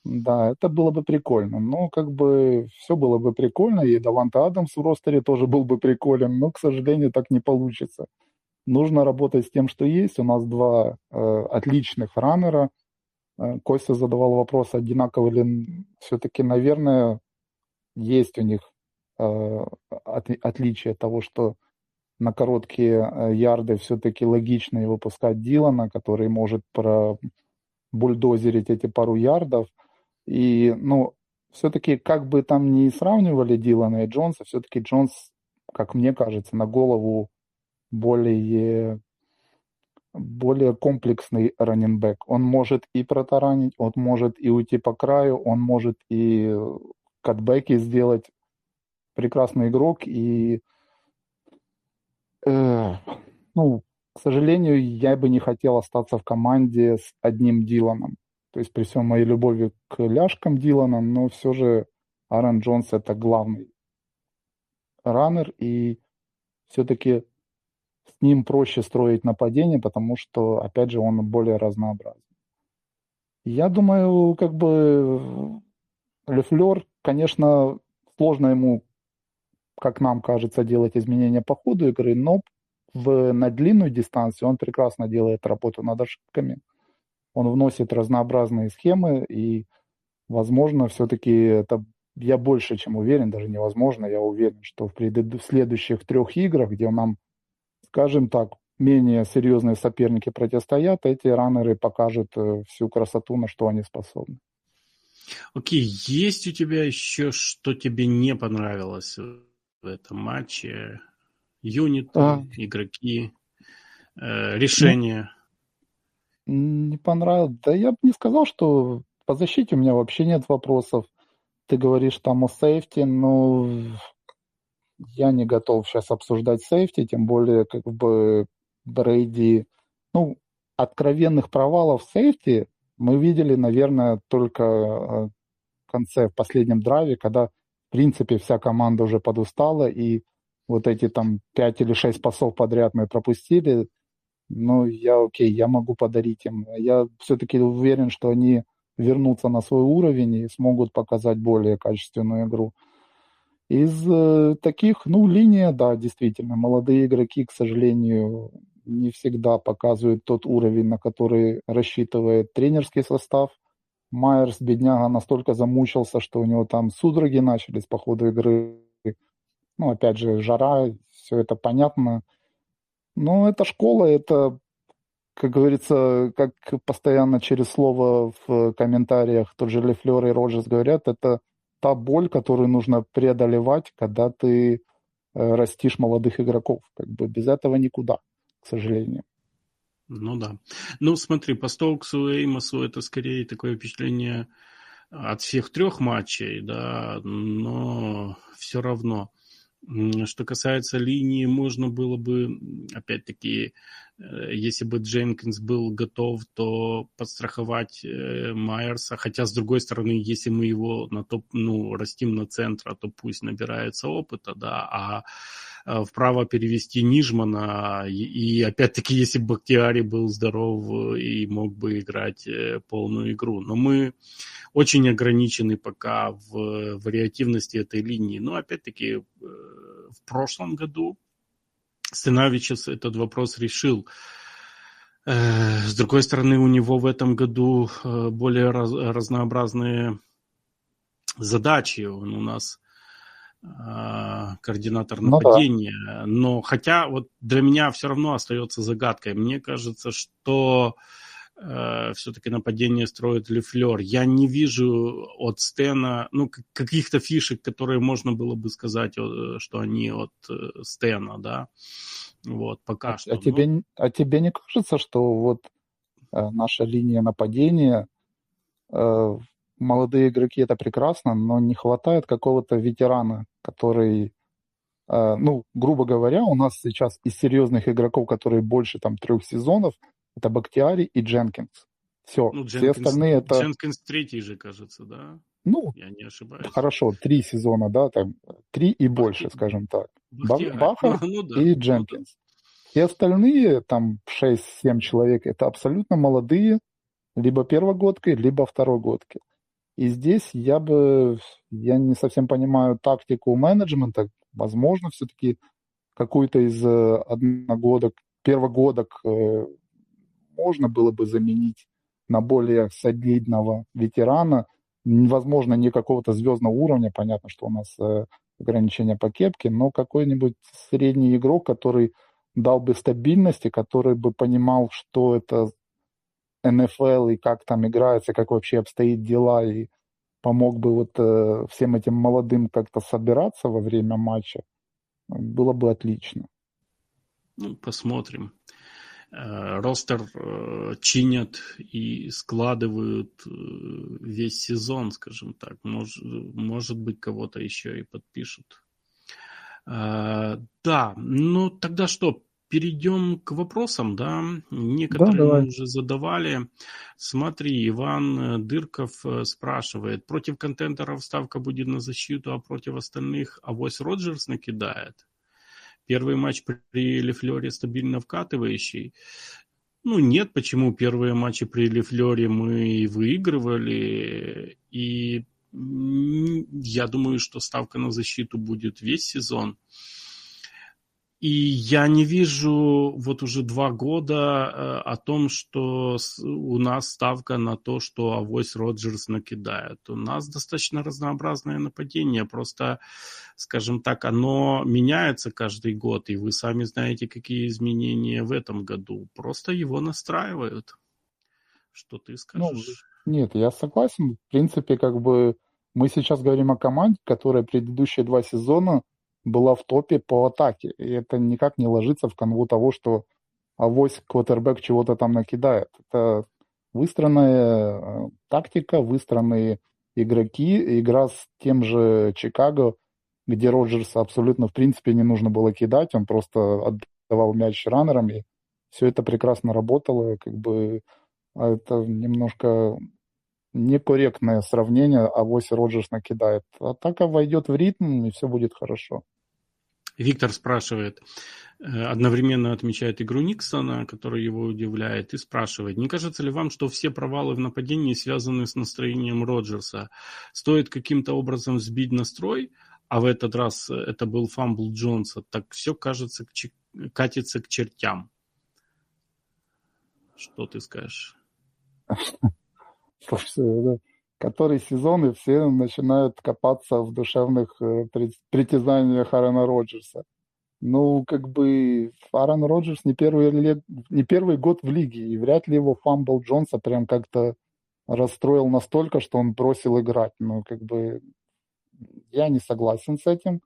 Да, это было бы прикольно. Но как бы все было бы прикольно, и Даванта Адамс в ростере тоже был бы приколен, но, к сожалению, так не получится. Нужно работать с тем, что есть. У нас два э, отличных раннера. Э, Костя задавал вопрос, одинаково ли все-таки, наверное, есть у них э, от, отличие того, что на короткие э, ярды все-таки логичнее выпускать Дилана, который может про бульдозерить эти пару ярдов – и, ну, все-таки, как бы там ни сравнивали Дилана и Джонса, все-таки Джонс, как мне кажется, на голову более более комплексный раненбэк. Он может и протаранить, он может и уйти по краю, он может и катбеки сделать. Прекрасный игрок и э, ну, к сожалению, я бы не хотел остаться в команде с одним Диланом. То есть при всем моей любови к ляжкам Дилана, но все же Аарон Джонс это главный раннер, и все-таки с ним проще строить нападение, потому что, опять же, он более разнообразный. Я думаю, как бы Лефлер, конечно, сложно ему, как нам кажется, делать изменения по ходу игры, но в, на длинную дистанцию он прекрасно делает работу над ошибками. Он вносит разнообразные схемы, и, возможно, все-таки это я больше чем уверен, даже невозможно, я уверен, что в, пред... в следующих трех играх, где нам скажем так, менее серьезные соперники противостоят, эти раннеры покажут э, всю красоту, на что они способны. Окей, okay. есть у тебя еще, что тебе не понравилось в этом матче? Юниты, а... игроки, э, решения? Не понравилось. Да я бы не сказал, что по защите у меня вообще нет вопросов. Ты говоришь там о сейфти, но я не готов сейчас обсуждать сейфти, тем более как бы Брейди, ну, откровенных провалов сейфти мы видели, наверное, только э, в конце, в последнем драйве, когда, в принципе, вся команда уже подустала, и вот эти там пять или шесть пасов подряд мы пропустили, ну, я окей, я могу подарить им. Я все-таки уверен, что они вернутся на свой уровень и смогут показать более качественную игру. Из э, таких, ну, линия, да, действительно, молодые игроки, к сожалению, не всегда показывают тот уровень, на который рассчитывает тренерский состав. Майерс, бедняга, настолько замучился, что у него там судороги начались по ходу игры. Ну, опять же, жара, все это понятно. Но это школа, это, как говорится, как постоянно через слово в комментариях тот же Лефлер и Роджерс говорят, это та боль, которую нужно преодолевать, когда ты э, растишь молодых игроков. Как бы без этого никуда, к сожалению. Ну да. Ну смотри, по Стоуксу и Эймосу это скорее такое впечатление от всех трех матчей, да, но все равно. Что касается линии, можно было бы, опять-таки, э, если бы Дженкинс был готов, то подстраховать э, Майерса. Хотя, с другой стороны, если мы его на топ, ну, растим на центра, то пусть набирается опыта, да, а вправо перевести Нижмана. И, и опять-таки, если бы Бактиари был здоров и мог бы играть э, полную игру. Но мы очень ограничены пока в вариативности этой линии. Но опять-таки, э, в прошлом году Стеновичес этот вопрос решил. С другой стороны, у него в этом году более раз, разнообразные задачи. Он у нас координатор нападения. Ну, да. Но хотя вот для меня все равно остается загадкой. Мне кажется, что э, все-таки нападение строит Лефлер. Я не вижу от Стена, ну, каких-то фишек, которые можно было бы сказать, что они от э, Стена, да. Вот, пока а, что. А тебе, ну... а тебе не кажется, что вот э, наша линия нападения э, молодые игроки это прекрасно, но не хватает какого-то ветерана, который, э, ну, грубо говоря, у нас сейчас из серьезных игроков, которые больше там трех сезонов, это Бактиари и Дженкинс. Все, ну, Дженкинс, все остальные это... Дженкинс третий же, кажется, да? Ну, я не ошибаюсь. Хорошо, три сезона, да, там, три и Бахти... больше, скажем так. Бахтиари. Баха [laughs] ну, да, и Дженкинс. Ну, да. Все остальные, там, 6-7 человек, это абсолютно молодые, либо первогодки, либо второгодки. И здесь я бы, я не совсем понимаю тактику менеджмента. Возможно, все-таки какой-то из э, одногодок, первогодок э, можно было бы заменить на более солидного ветерана. Возможно, не какого-то звездного уровня, понятно, что у нас э, ограничения по кепке, но какой-нибудь средний игрок, который дал бы стабильности, который бы понимал, что это НФЛ и как там играется, как вообще обстоит дела, и помог бы вот э, всем этим молодым как-то собираться во время матча, было бы отлично. Ну, посмотрим. э, ростер э, чинят и складывают э, весь сезон, скажем так. Может, может быть, кого-то еще и подпишут. Да, ну тогда что, перейдем к вопросам, да? Некоторые да, мы уже задавали. Смотри, Иван Дырков э, спрашивает, против контентеров ставка будет на защиту, а против остальных авось Роджерс накидает? Первый матч при Лефлере стабильно вкатывающий. Ну, нет, почему первые матчи при Лефлере мы выигрывали, и я думаю, что ставка на защиту будет весь сезон. И я не вижу вот уже два года э, о том, что у нас ставка на то, что авось Роджерс накидает. У нас достаточно разнообразное нападение, просто, скажем так, оно меняется каждый год, и вы сами знаете, какие изменения в этом году. Просто его настраивают. Что ты ну, скажешь? Ну, нет, я согласен. В принципе, как бы мы сейчас говорим о команде, которая предыдущие два сезона была в топе по атаке. И это никак не ложится в канву того, что авось квотербек чего-то там накидает. Это выстроенная э, тактика, выстроенные игроки, игра с тем же Чикаго, где Роджерса абсолютно в принципе не нужно было кидать, он просто отдавал мяч раннерам, и все это прекрасно работало, как бы а это немножко некорректное сравнение, а авось Роджерс накидает. Атака войдет в ритм, и все будет хорошо. Виктор спрашивает, э, одновременно отмечает игру Никсона, которая его удивляет, и спрашивает, не кажется ли вам, что все провалы в нападении связаны с настроением Роджерса? Стоит каким-то образом сбить настрой, а в этот раз это был фамбл Джонса, так все кажется, катится к чертям. Что ты скажешь? [laughs] Слушайте, который сезон, и все начинают копаться в душевных э, притязаниях Аарона Роджерса. Ну, как бы Аарон Роджерс не первый, лет, не первый год в лиге, и вряд ли его фамбл Джонса прям как-то расстроил настолько, что он бросил играть. Ну, как бы я не согласен с этим.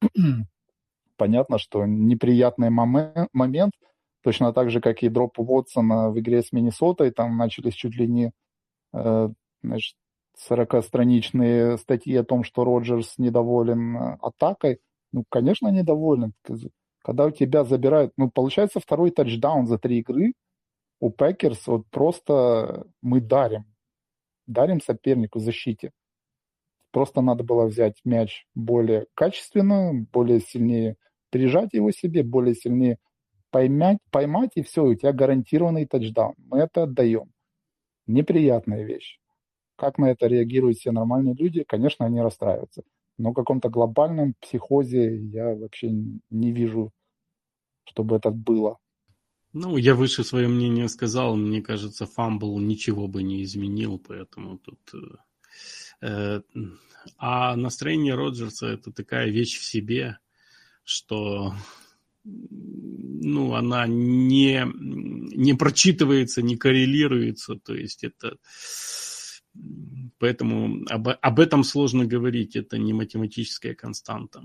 [clears throat] Понятно, что неприятный момент, точно так же, как и дроп Уотсона в игре с Миннесотой, там начались чуть ли не э, значит, 40-страничные статьи о том, что Роджерс недоволен э, атакой. Ну, конечно, недоволен. Когда у тебя забирают... Ну, получается, второй тачдаун за три игры у Пекерс вот просто мы дарим. Дарим сопернику защите. Просто надо было взять мяч более качественно, более сильнее прижать его себе, более сильнее поймать, поймать, и все, у тебя гарантированный тачдаун. Мы это отдаем. Неприятная вещь. Как на это реагируют все нормальные люди? Конечно, они расстраиваются. Но в каком-то глобальном психозе я вообще не вижу, чтобы это было. Ну, я выше свое мнение сказал. Мне кажется, фамбл ничего бы не изменил, поэтому тут... Э, а настроение Роджерса это такая вещь в себе, что ну, она не, не прочитывается, не коррелируется. То есть это Поэтому об, об этом сложно говорить, это не математическая константа.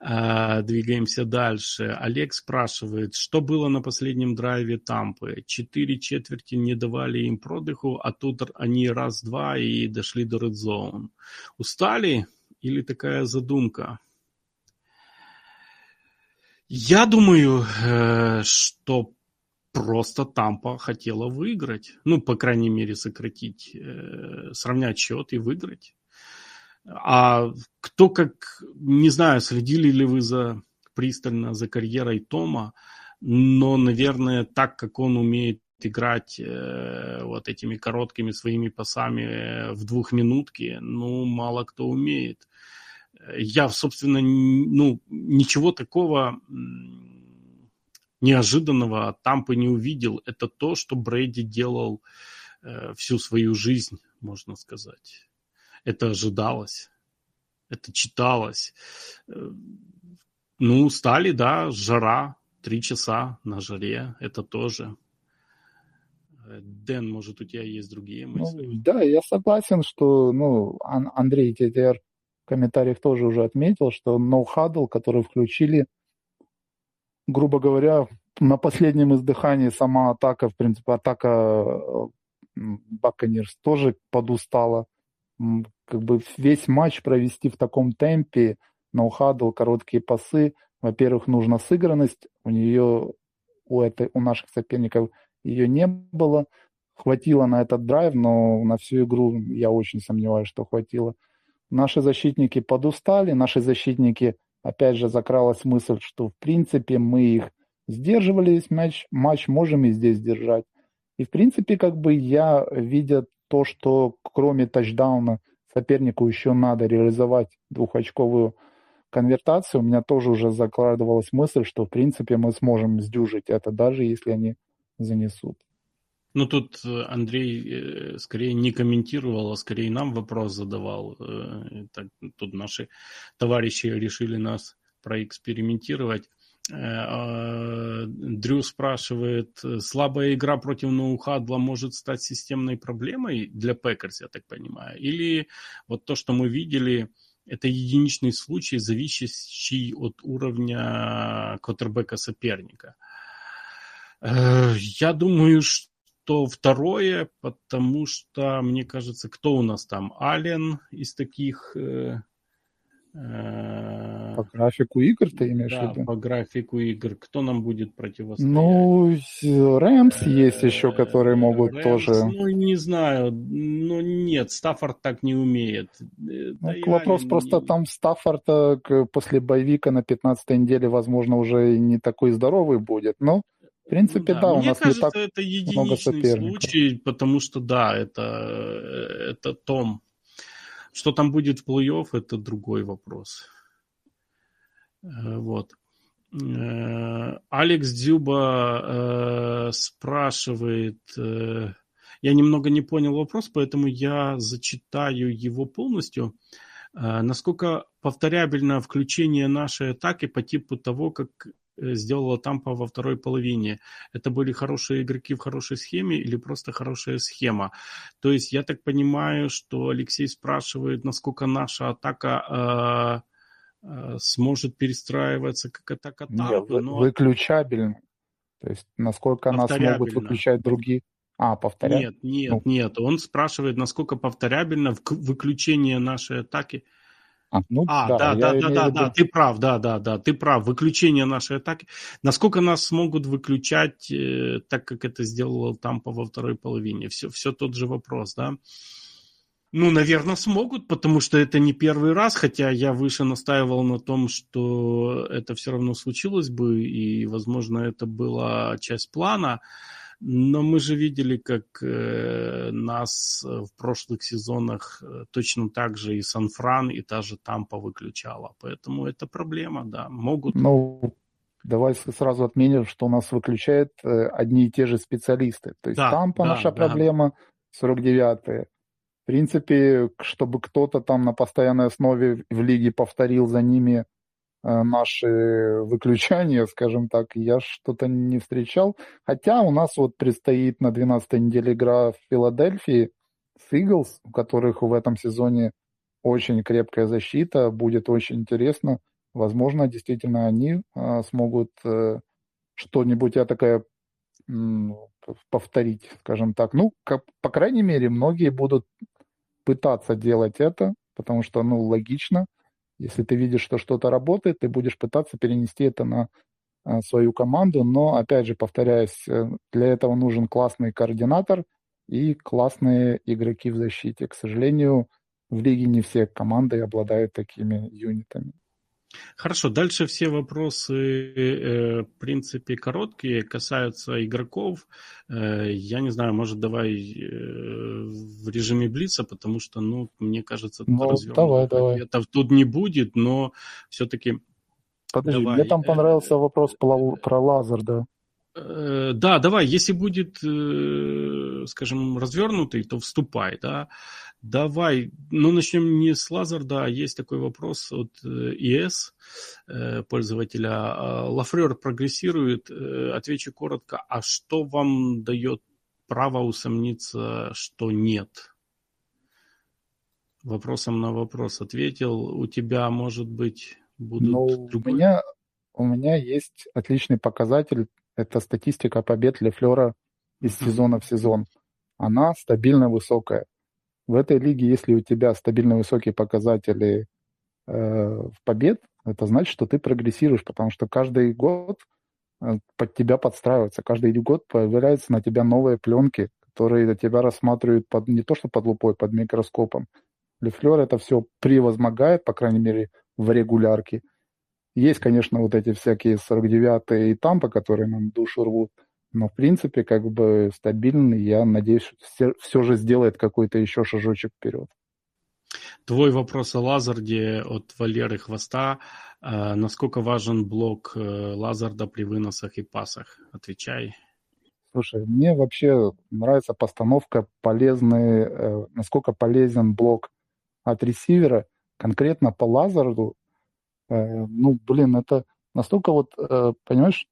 А, двигаемся дальше. Олег спрашивает, что было на последнем драйве Тампы? Четыре четверти не давали им продыху, а тут они раз-два и дошли до Red Zone. Устали или такая задумка? Я думаю, э, что просто Тампа хотела выиграть. Ну, по крайней мере, сократить, э, сравнять счет и выиграть. А кто как, не знаю, следили ли вы за пристально за карьерой Тома, но, наверное, так как он умеет играть э, вот этими короткими своими пасами в двухминутке, ну, мало кто умеет. Я, собственно, ну, ничего такого неожиданного от Тампы не увидел. Это то, что Брейди делал э, всю свою жизнь, можно сказать. Это ожидалось, это читалось. Э, ну, стали, да, жара, три часа на жаре, это тоже. Э, Дэн, может, у тебя есть другие ну, мысли? Ну, да, я согласен, что, ну, Андрей ТТР в комментариях тоже уже отметил, что Huddle, который включили, грубо говоря, на последнем издыхании сама атака, в принципе, атака Баконерс тоже подустала. Как бы весь матч провести в таком темпе, ноу-хадл, короткие пасы. Во-первых, нужна сыгранность. У нее, у, этой, у наших соперников ее не было. Хватило на этот драйв, но на всю игру я очень сомневаюсь, что хватило. Наши защитники подустали, наши защитники, опять же, закралась мысль, что в принципе мы их сдерживали весь матч, матч можем и здесь держать. И в принципе, как бы я, видя то, что кроме тачдауна сопернику еще надо реализовать двухочковую конвертацию, у меня тоже уже закладывалась мысль, что в принципе мы сможем сдюжить это, даже если они занесут. Ну, тут э, Андрей э, скорее не комментировал, а скорее нам вопрос задавал. Э, тут наши товарищи решили нас проэкспериментировать. Дрю спрашивает, слабая игра против no huddle 'а может стать системной проблемой для Пекерс, я так понимаю? Или вот то, что мы видели, это единичный случай, зависящий от уровня квотербека соперника? Я думаю, что то второе, потому что, мне кажется, кто у нас там? Аллен из таких... Э, э, по графику игр ты имеешь да, в виду? по графику игр. Кто нам будет противостоять? Ну, Рэмс есть еще, которые могут Рэмс, тоже... Ну, не знаю. Ну, нет, Стаффорд так не умеет. Э, ну, да вопрос просто там Стаффорд после боевика на 15 неделе, возможно, уже не такой здоровый будет, но в принципе, ну, да, да у Мне нас кажется, не так это единичный случай, потому что, да, это, это Том. Что там будет в плей-офф, это другой вопрос. Э, вот. Э, Алекс Дюба э, спрашивает, я немного не понял вопрос, поэтому я зачитаю его полностью. Насколько повторябельно включение нашей атаки по типу того, как Э, сделала Тампа во второй половине. Это были хорошие игроки в хорошей схеме или просто хорошая схема? То есть я так понимаю, что Алексей спрашивает, насколько наша атака э, э, сможет перестраиваться как атака Тампы. Нет, но... выключабельно. То есть насколько она смогут выключать другие. А, повторять? Нет, нет, ну. нет. Он спрашивает, насколько повторябельно выключение нашей атаки а, ну, а да, да, да, да, да, да, ты прав, да, да, да, ты прав. Выключение нашей атаки. Насколько нас смогут выключать, э, так как это сделала Тампа во второй половине? Все, все тот же вопрос, да? Ну, наверное, смогут, потому что это не первый раз, хотя я выше настаивал на том, что это все равно случилось бы, и, возможно, это была часть плана. Но мы же видели, как э, нас в прошлых сезонах э, точно так же и Сан-Фран, и та же Тампа выключала. Поэтому это проблема, да. Могут... Ну, давай сразу отменим, что нас выключают э, одни и те же специалисты. То есть да, Тампа да, наша да. проблема, 49-е. В принципе, чтобы кто-то там на постоянной основе в лиге повторил за ними Э, наши выключания, [laughs] скажем так, я что-то не встречал. Хотя у нас вот предстоит на 12 неделе игра в Филадельфии с Eagles, у которых в этом сезоне очень крепкая защита, будет очень интересно. Возможно, действительно они а, смогут а, что-нибудь я такая повторить, скажем так. Ну, как, по крайней мере, многие будут пытаться делать это, потому что, ну, логично – если ты видишь, что что-то работает, ты будешь пытаться перенести это на а, свою команду, но, опять же, повторяюсь, э, для этого нужен классный координатор и классные игроки в защите. К сожалению, в лиге не все команды обладают такими юнитами. Хорошо, дальше все вопросы, э, в принципе, короткие, касаются игроков. Э, я не знаю, может, давай э, в режиме Блица, потому что, ну, мне кажется, ну, давай, давай. ответов тут не будет, но все-таки... Подожди, давай. мне там понравился вопрос про, про лазер, да. Да, давай, если будет, скажем, развернутый, то вступай, да. Давай, ну начнем не с Лазарда, а есть такой вопрос от ИС э, э, пользователя. А, Лафрер прогрессирует, э, отвечу коротко, а что вам дает право усомниться, что нет? Вопросом на вопрос ответил. У тебя, может быть, будут ну, другой... у меня, у меня есть отличный показатель это статистика побед Лефлера из сезона в сезон. Она стабильно высокая. В этой лиге, если у тебя стабильно высокие показатели э, побед, это значит, что ты прогрессируешь, потому что каждый год э, под тебя подстраиваются, каждый год появляются на тебя новые пленки, которые тебя рассматривают под, не то что под лупой, под микроскопом. Лефлер это все превозмогает, по крайней мере, в регулярке. Есть, конечно, вот эти всякие 49-е и тампа, которые нам душу рвут, но, в принципе, как бы стабильный, я надеюсь, все, все же сделает какой-то еще шажочек вперед. Твой вопрос о Лазарде от Валеры Хвоста. Э, насколько важен блок э, Лазарда при выносах и пасах? Отвечай. Слушай, мне вообще нравится постановка полезный, э, насколько полезен блок от ресивера. Конкретно по Лазарду, э, ну, блин, это настолько вот, понимаешь,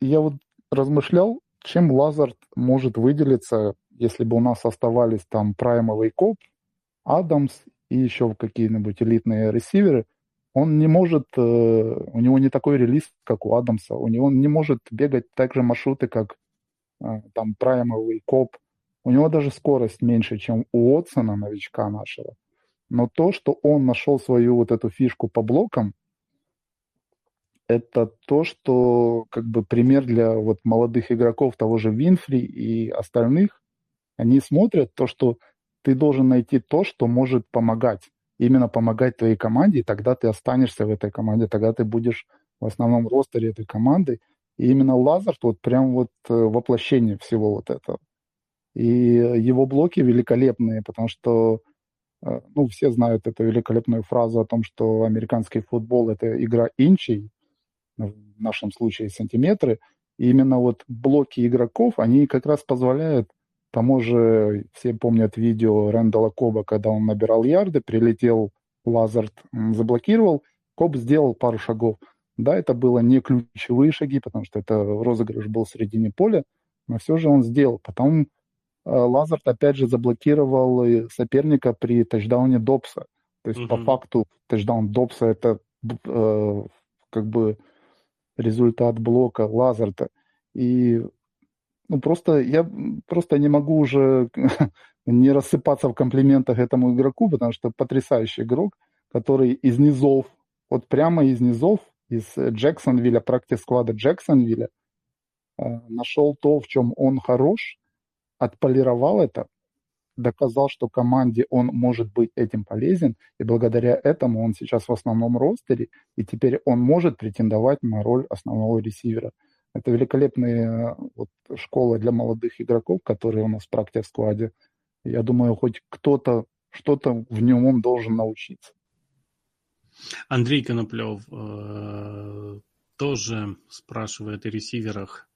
я вот размышлял, чем Лазард может выделиться, если бы у нас оставались там праймовый коп, Адамс и еще какие-нибудь элитные ресиверы, он не может, э, у него не такой релиз, как у Адамса, у него не может бегать так же маршруты, как э, там праймовый коп. У него даже скорость меньше, чем у Отсона, новичка нашего. Но то, что он нашел свою вот эту фишку по блокам, это то, что как бы пример для вот молодых игроков того же Винфри и остальных. Они смотрят то, что ты должен найти то, что может помогать. Именно помогать твоей команде, и тогда ты останешься в этой команде, тогда ты будешь в основном ростере этой команды. И именно Лазард вот прям вот э, воплощение всего вот этого. И его блоки великолепные, потому что э, ну, все знают эту великолепную фразу о том, что американский футбол – это игра инчей, в нашем случае сантиметры. И именно вот блоки игроков, они как раз позволяют тому же, все помнят видео Рэндала Коба, когда он набирал ярды, прилетел Лазард, заблокировал, Коб сделал пару шагов. Да, это было не ключевые шаги, потому что это розыгрыш был в середине поля, но все же он сделал. Потом э, Лазард опять же заблокировал соперника при тачдауне Добса. То есть mm-hmm. по факту тачдаун Добса это э, как бы результат блока Лазарта. И ну, просто я просто не могу уже [laughs] не рассыпаться в комплиментах этому игроку, потому что потрясающий игрок, который из низов, вот прямо из низов, из Джексонвилля, практически склада Джексонвилля, э, нашел то, в чем он хорош, отполировал это, доказал, что команде он может быть этим полезен, и благодаря этому он сейчас в основном ростере, и теперь он может претендовать на роль основного ресивера. Это великолепная вот, школа для молодых игроков, которые у нас в практике складе. Я думаю, хоть кто-то, что-то в нем он должен научиться. Андрей Коноплев э, тоже спрашивает о ресиверах.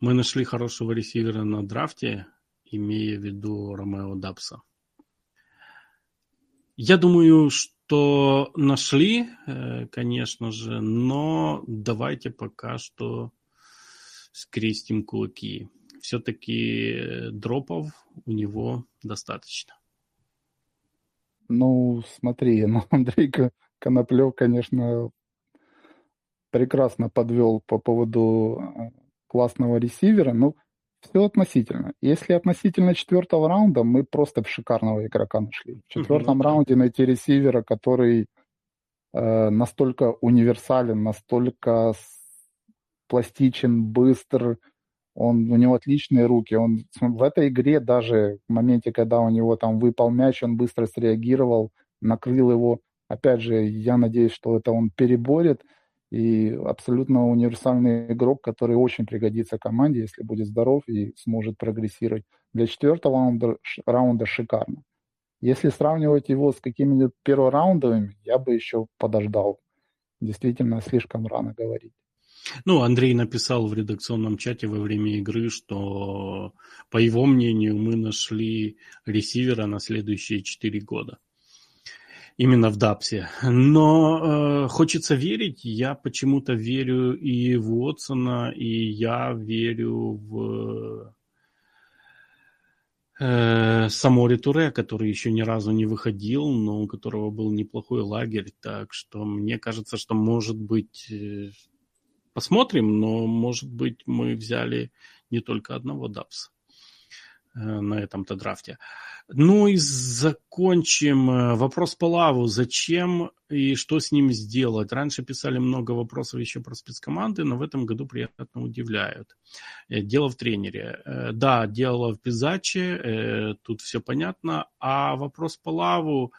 Мы нашли хорошего ресивера на драфте, имея в виду Ромео Дабса. Я думаю, что нашли, э, конечно же, но давайте пока что скрестим кулаки. Все-таки дропов у него достаточно. Ну, смотри, [laughs] ну, Андрей Коноплев, конечно, прекрасно подвел по поводу э, классного ресивера. Ну, все относительно. Если относительно четвертого раунда, мы просто шикарного игрока нашли. В четвертом mm-hmm. раунде найти ресивера, который э, настолько универсален, настолько пластичен, быстр, он, у него отличные руки. Он в этой игре даже в моменте, когда у него там выпал мяч, он быстро среагировал, накрыл его. Опять же, я надеюсь, что это он переборет и абсолютно универсальный игрок, который очень пригодится команде, если будет здоров и сможет прогрессировать. Для четвертого раунда, раунда шикарно. Если сравнивать его с какими-нибудь первораундовыми, я бы еще подождал. Действительно, слишком рано говорить. Ну, Андрей написал в редакционном чате во время игры, что, по его мнению, мы нашли ресивера на следующие четыре года именно в Дапсе. Но э, хочется верить, я почему-то верю и в Уотсона, и я верю в э, Самори Туре, который еще ни разу не выходил, но у которого был неплохой лагерь. Так что мне кажется, что может быть... Э, посмотрим, но, может быть, мы взяли не только одного Дабса на этом-то драфте. Ну и закончим. Э, вопрос по лаву. Зачем и что с ним сделать? Раньше писали много вопросов еще про спецкоманды, но в этом году приятно удивляют. Э, дело в тренере. Э, да, дело в Пизаче, тут все понятно. А вопрос по лаву,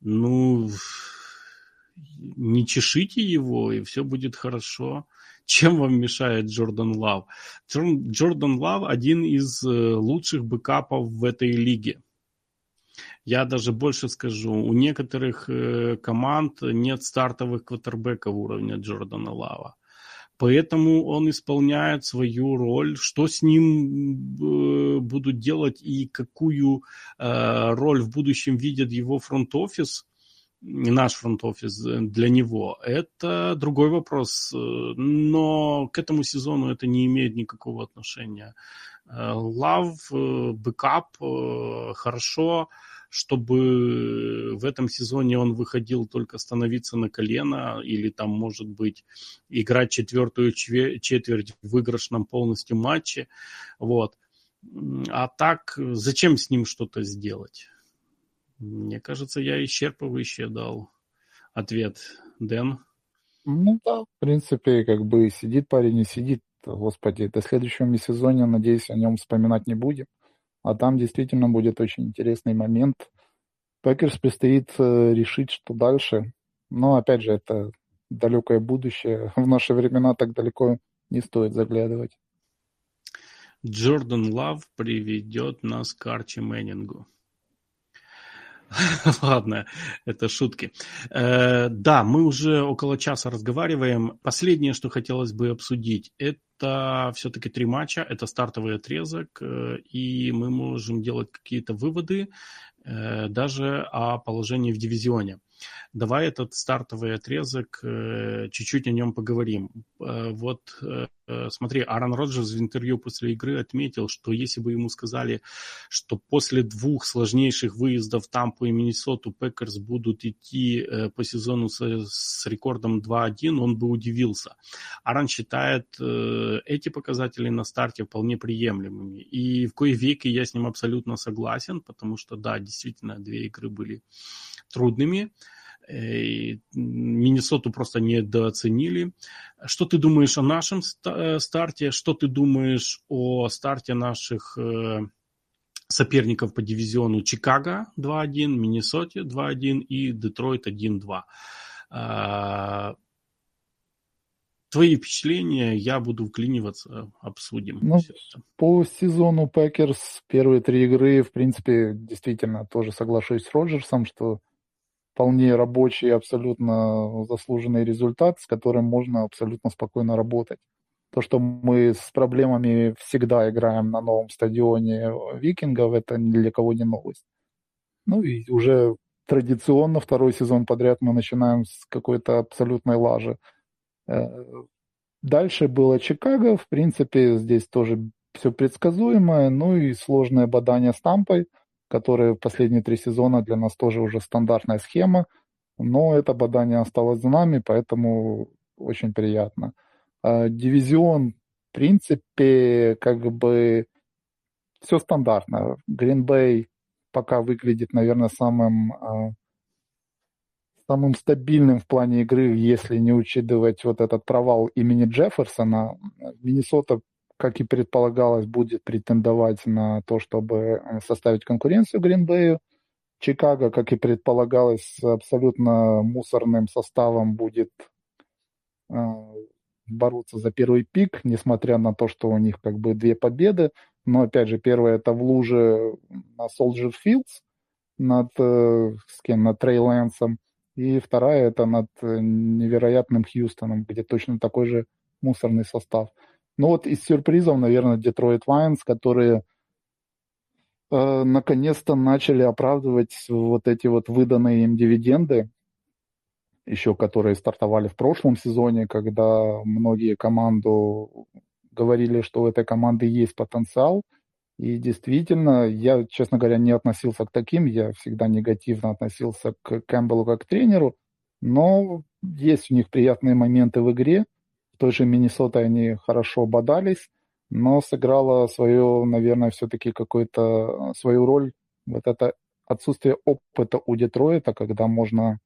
ну, не чешите его, и все будет хорошо. Чем вам мешает Джордан Лав? Джордан Лав один из лучших бэкапов в этой лиге. Я даже больше скажу, у некоторых э, команд нет стартовых квотербеков уровня Джордана Лава. Поэтому он исполняет свою роль. Что с ним э, будут делать и какую э, роль в будущем видит его фронт-офис, наш фронт-офис для него, это другой вопрос. Но к этому сезону это не имеет никакого отношения. Лав, бэкап, хорошо чтобы в этом сезоне он выходил только становиться на колено или там, может быть, играть четвертую четверть в выигрышном полностью матче. Вот. А так, зачем с ним что-то сделать? Мне кажется, я исчерпывающе дал ответ. Дэн? Ну да, в принципе, как бы сидит парень, не сидит. Господи, до следующего сезона, надеюсь, о нем вспоминать не будем. А там действительно будет очень интересный момент. Пекерс предстоит э, решить, что дальше. Но, опять же, это далекое будущее. [laughs] В наши времена так далеко не стоит заглядывать. Джордан Лав приведет нас к Арчи Мэннингу. [laughs] Ладно, это шутки. Э, да, мы уже около часа разговариваем. Последнее, что хотелось бы обсудить, это все-таки три матча, это стартовый отрезок, э, и мы можем делать какие-то выводы э, даже о положении в дивизионе. Давай этот стартовый отрезок, э, чуть-чуть о нем поговорим. Э, вот э, смотри, Аарон Роджерс в интервью после игры отметил, что если бы ему сказали, что после двух сложнейших выездов Тампу и Миннесоту Пекерс будут идти по сезону с, с рекордом 2-1, он бы удивился. Аарон считает эти показатели на старте вполне приемлемыми. И в кои веки я с ним абсолютно согласен, потому что, да, действительно, две игры были трудными. Миннесоту просто недооценили. Что ты думаешь о нашем э, старте? Что ты думаешь о старте наших э, соперников по дивизиону Чикаго 2-1, Миннесоте 2-1 и Детройт 1-2? А, твои впечатления, я буду вклиниваться, обсудим. Ну, по сезону Пекерс первые три игры, в принципе, действительно тоже соглашусь с Роджерсом, что вполне рабочий, абсолютно заслуженный результат, с которым можно абсолютно спокойно работать. То, что мы с проблемами всегда играем на новом стадионе викингов, это ни для кого не новость. Ну и уже традиционно второй сезон подряд мы начинаем с какой-то абсолютной лажи. Э, дальше было Чикаго, в принципе, здесь тоже все предсказуемое, ну и сложное бадание с Тампой – которые последние три сезона для нас тоже уже стандартная схема, но это бадание осталось за нами, поэтому очень приятно. А, дивизион, в принципе, как бы все стандартно. Гринбей пока выглядит, наверное, самым, а, самым стабильным в плане игры, если не учитывать вот этот провал имени Джефферсона. Миннесота как и предполагалось, будет претендовать на то, чтобы э, составить конкуренцию Гринбею. Чикаго, как и предполагалось, с абсолютно мусорным составом будет э, бороться за первый пик, несмотря на то, что у них как бы две победы. Но, опять же, первая это в луже на Soldier Fields над, э, с кем, над Трей Лэнсом. И вторая это над невероятным Хьюстоном, где точно такой же мусорный состав. Ну вот из сюрпризов, наверное, Детройт Лайонс, которые э, наконец-то начали оправдывать вот эти вот выданные им дивиденды, еще которые стартовали в прошлом сезоне, когда многие команду говорили, что у этой команды есть потенциал. И действительно, я, честно говоря, не относился к таким, я всегда негативно относился к Кэмпбеллу как к тренеру, но есть у них приятные моменты в игре – той же Миннесотой они хорошо бодались, но сыграла свою, наверное, все-таки какую-то свою роль вот это отсутствие опыта у Детройта, когда можно,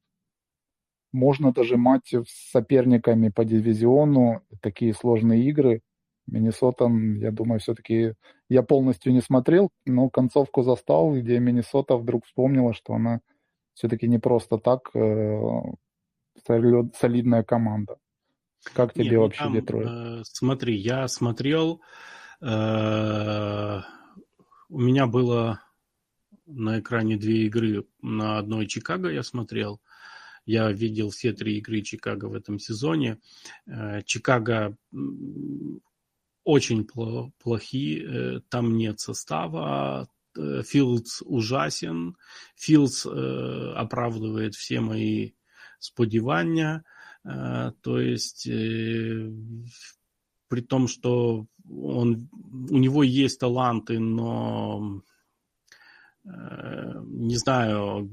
можно дожимать с соперниками по дивизиону такие сложные игры. Миннесота, я думаю, все-таки я полностью не смотрел, но концовку застал, где Миннесота вдруг вспомнила, что она все-таки не просто так э, солидная команда. Как тебе не, ну вообще там, Детройт? Э, смотри, я смотрел, э, у меня было на экране две игры. На одной Чикаго я смотрел. Я видел все три игры Чикаго в этом сезоне. Э, Чикаго очень плохие, э, там нет состава, э, Филдс ужасен, Филдс оправдывает все мои сподівання, то есть при том, что он, у него есть таланты, но Э, не знаю,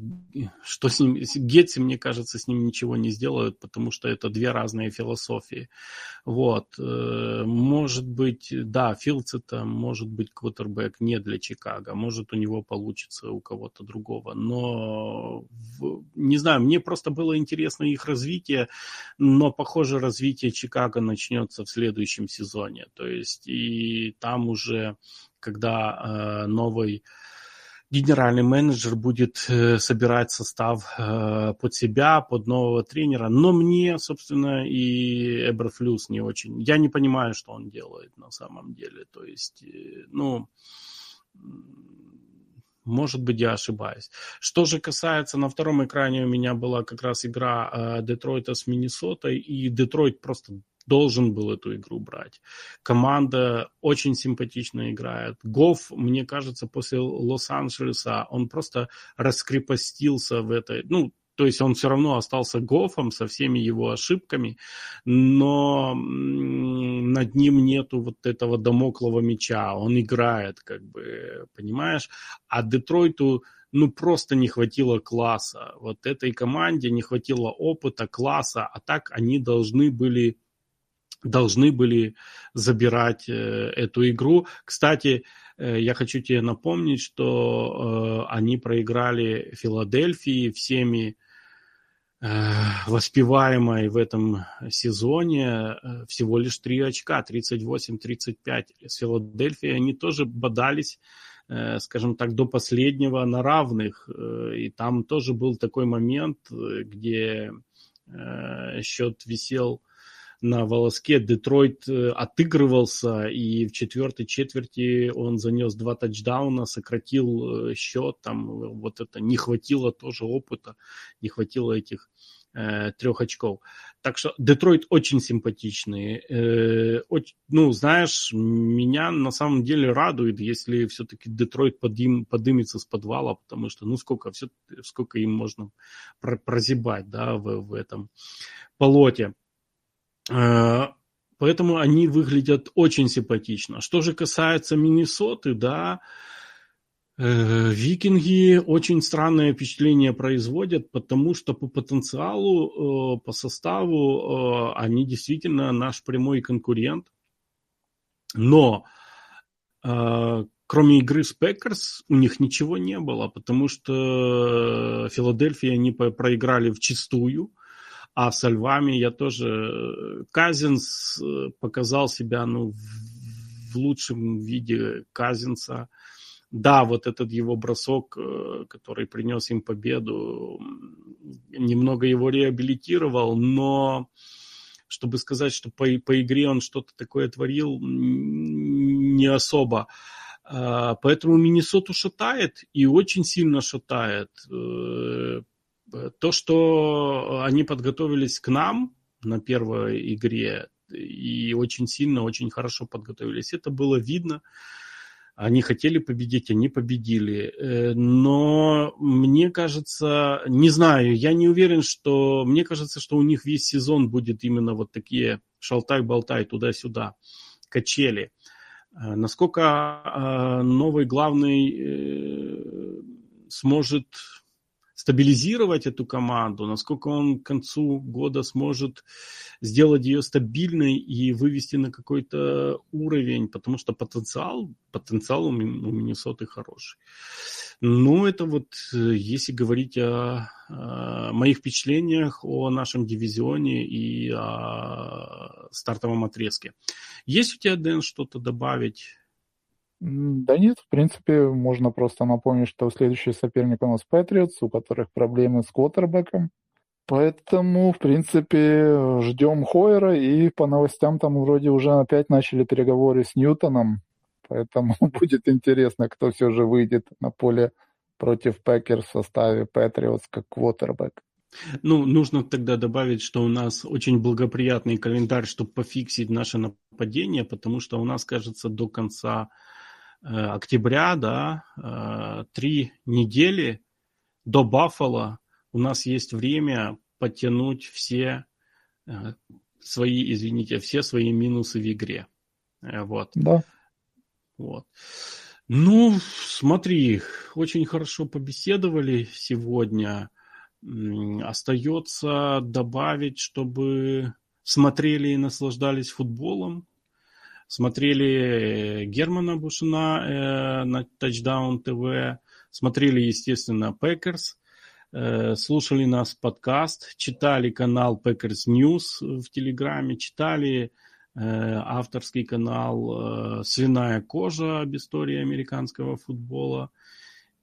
что с ним... Гетти, мне кажется, с ним ничего не сделают, потому что это две разные философии. Вот. Э, может быть, да, Филдс это может быть квотербек не для Чикаго. Может, у него получится у кого-то другого. Но, не знаю, мне просто было интересно их развитие, но, похоже, развитие Чикаго начнется в следующем сезоне. То есть, и там уже, когда э, новый генеральный менеджер будет э, собирать состав э, под себя, под нового тренера. Но мне, собственно, и Эберфлюс не очень... Я не понимаю, что он делает на самом деле. То есть, э, ну, может быть, я ошибаюсь. Что же касается, на втором экране у меня была как раз игра Детройта с Миннесотой, и Детройт просто должен был эту игру брать. Команда очень симпатично играет. Гофф, мне кажется, после Лос-Анджелеса, он просто раскрепостился в этой... Ну, то есть он все равно остался Гофом со всеми его ошибками, но над ним нету вот этого домоклого меча. Он играет, как бы, понимаешь? А Детройту ну просто не хватило класса. Вот этой команде не хватило опыта, класса, а так они должны были должны были забирать э, эту игру. Кстати, э, я хочу тебе напомнить, что э, они проиграли Филадельфии всеми воспеваемой в этом сезоне всего лишь 3 очка, 38-35. С Филадельфией они тоже бодались, скажем так, до последнего на равных. И там тоже был такой момент, где счет висел на волоске. Детройт э, отыгрывался, и в четвертой четверти он занес два тачдауна, сократил э, счет. Там э, вот это не хватило тоже опыта, не хватило этих э, трех очков. Так что Детройт очень симпатичный. Э, очень, ну, знаешь, меня на самом деле радует, если все-таки Детройт подым, подымется с подвала, потому что, ну, сколько, все, сколько им можно прозябать, да, в, в этом болоте. Э, поэтому они выглядят очень симпатично. Что же касается Миннесоты, да, э, Викинги очень странное впечатление производят, потому что по потенциалу, э, по составу они действительно наш прямой конкурент. Но кроме игры с Пекерс у них ничего не было, потому что Филадельфия они проиграли в чистую. А со львами я тоже... Э, Казинс э, показал себя ну, в лучшем виде Казинса. Да, вот этот его бросок, э, который принес им победу, немного его реабилитировал, но чтобы сказать, что по, по игре он что-то такое творил, не особо. А, поэтому Миннесоту шатает и очень сильно шатает. То, что они подготовились к нам на первой игре и очень сильно, очень хорошо подготовились, это было видно. Они хотели победить, они победили. Э, но мне кажется, не знаю, я не уверен, что... Мне кажется, что у них весь сезон будет именно вот такие шалтай-болтай туда-сюда, качели. Э, насколько э, новый главный сможет стабилизировать эту команду, насколько он к концу года сможет сделать ее стабильной и вывести на какой-то уровень, потому что потенциал, потенциал у Миннесоты хороший. Ну, это вот, если говорить о, о моих впечатлениях о нашем дивизионе и о стартовом отрезке. Есть у тебя, Дэн, что-то добавить? Да нет, в принципе, можно просто напомнить, что следующий соперник у нас Патриотс, у которых проблемы с квотербеком. Поэтому, в принципе, ждем Хойера, и по новостям там вроде уже опять начали переговоры с Ньютоном. Поэтому [laughs] будет интересно, кто все же выйдет на поле против Пекер в составе Патриотс как квотербек. Ну, нужно тогда добавить, что у нас очень благоприятный календарь, чтобы пофиксить наше нападение, потому что у нас, кажется, до конца октября, да, э, три недели до Баффала у нас есть время подтянуть все э, свои, извините, все свои минусы в игре. Э, вот. Да. Вот. Ну, смотри, очень хорошо побеседовали сегодня. Остается добавить, чтобы смотрели и наслаждались футболом. Смотрели Германа Бушина э, на Touchdown TV. Смотрели, естественно, Пекерс. Э, слушали нас подкаст. Читали канал Packers News в Телеграме. Читали Э, авторский канал э, «Свиная кожа» об истории американского футбола.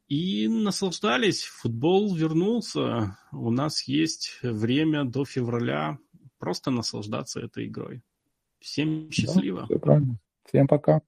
И наслаждались. Футбол вернулся. У нас есть время до февраля просто наслаждаться этой игрой. Всем счастливо. Да, все правильно. Всем пока.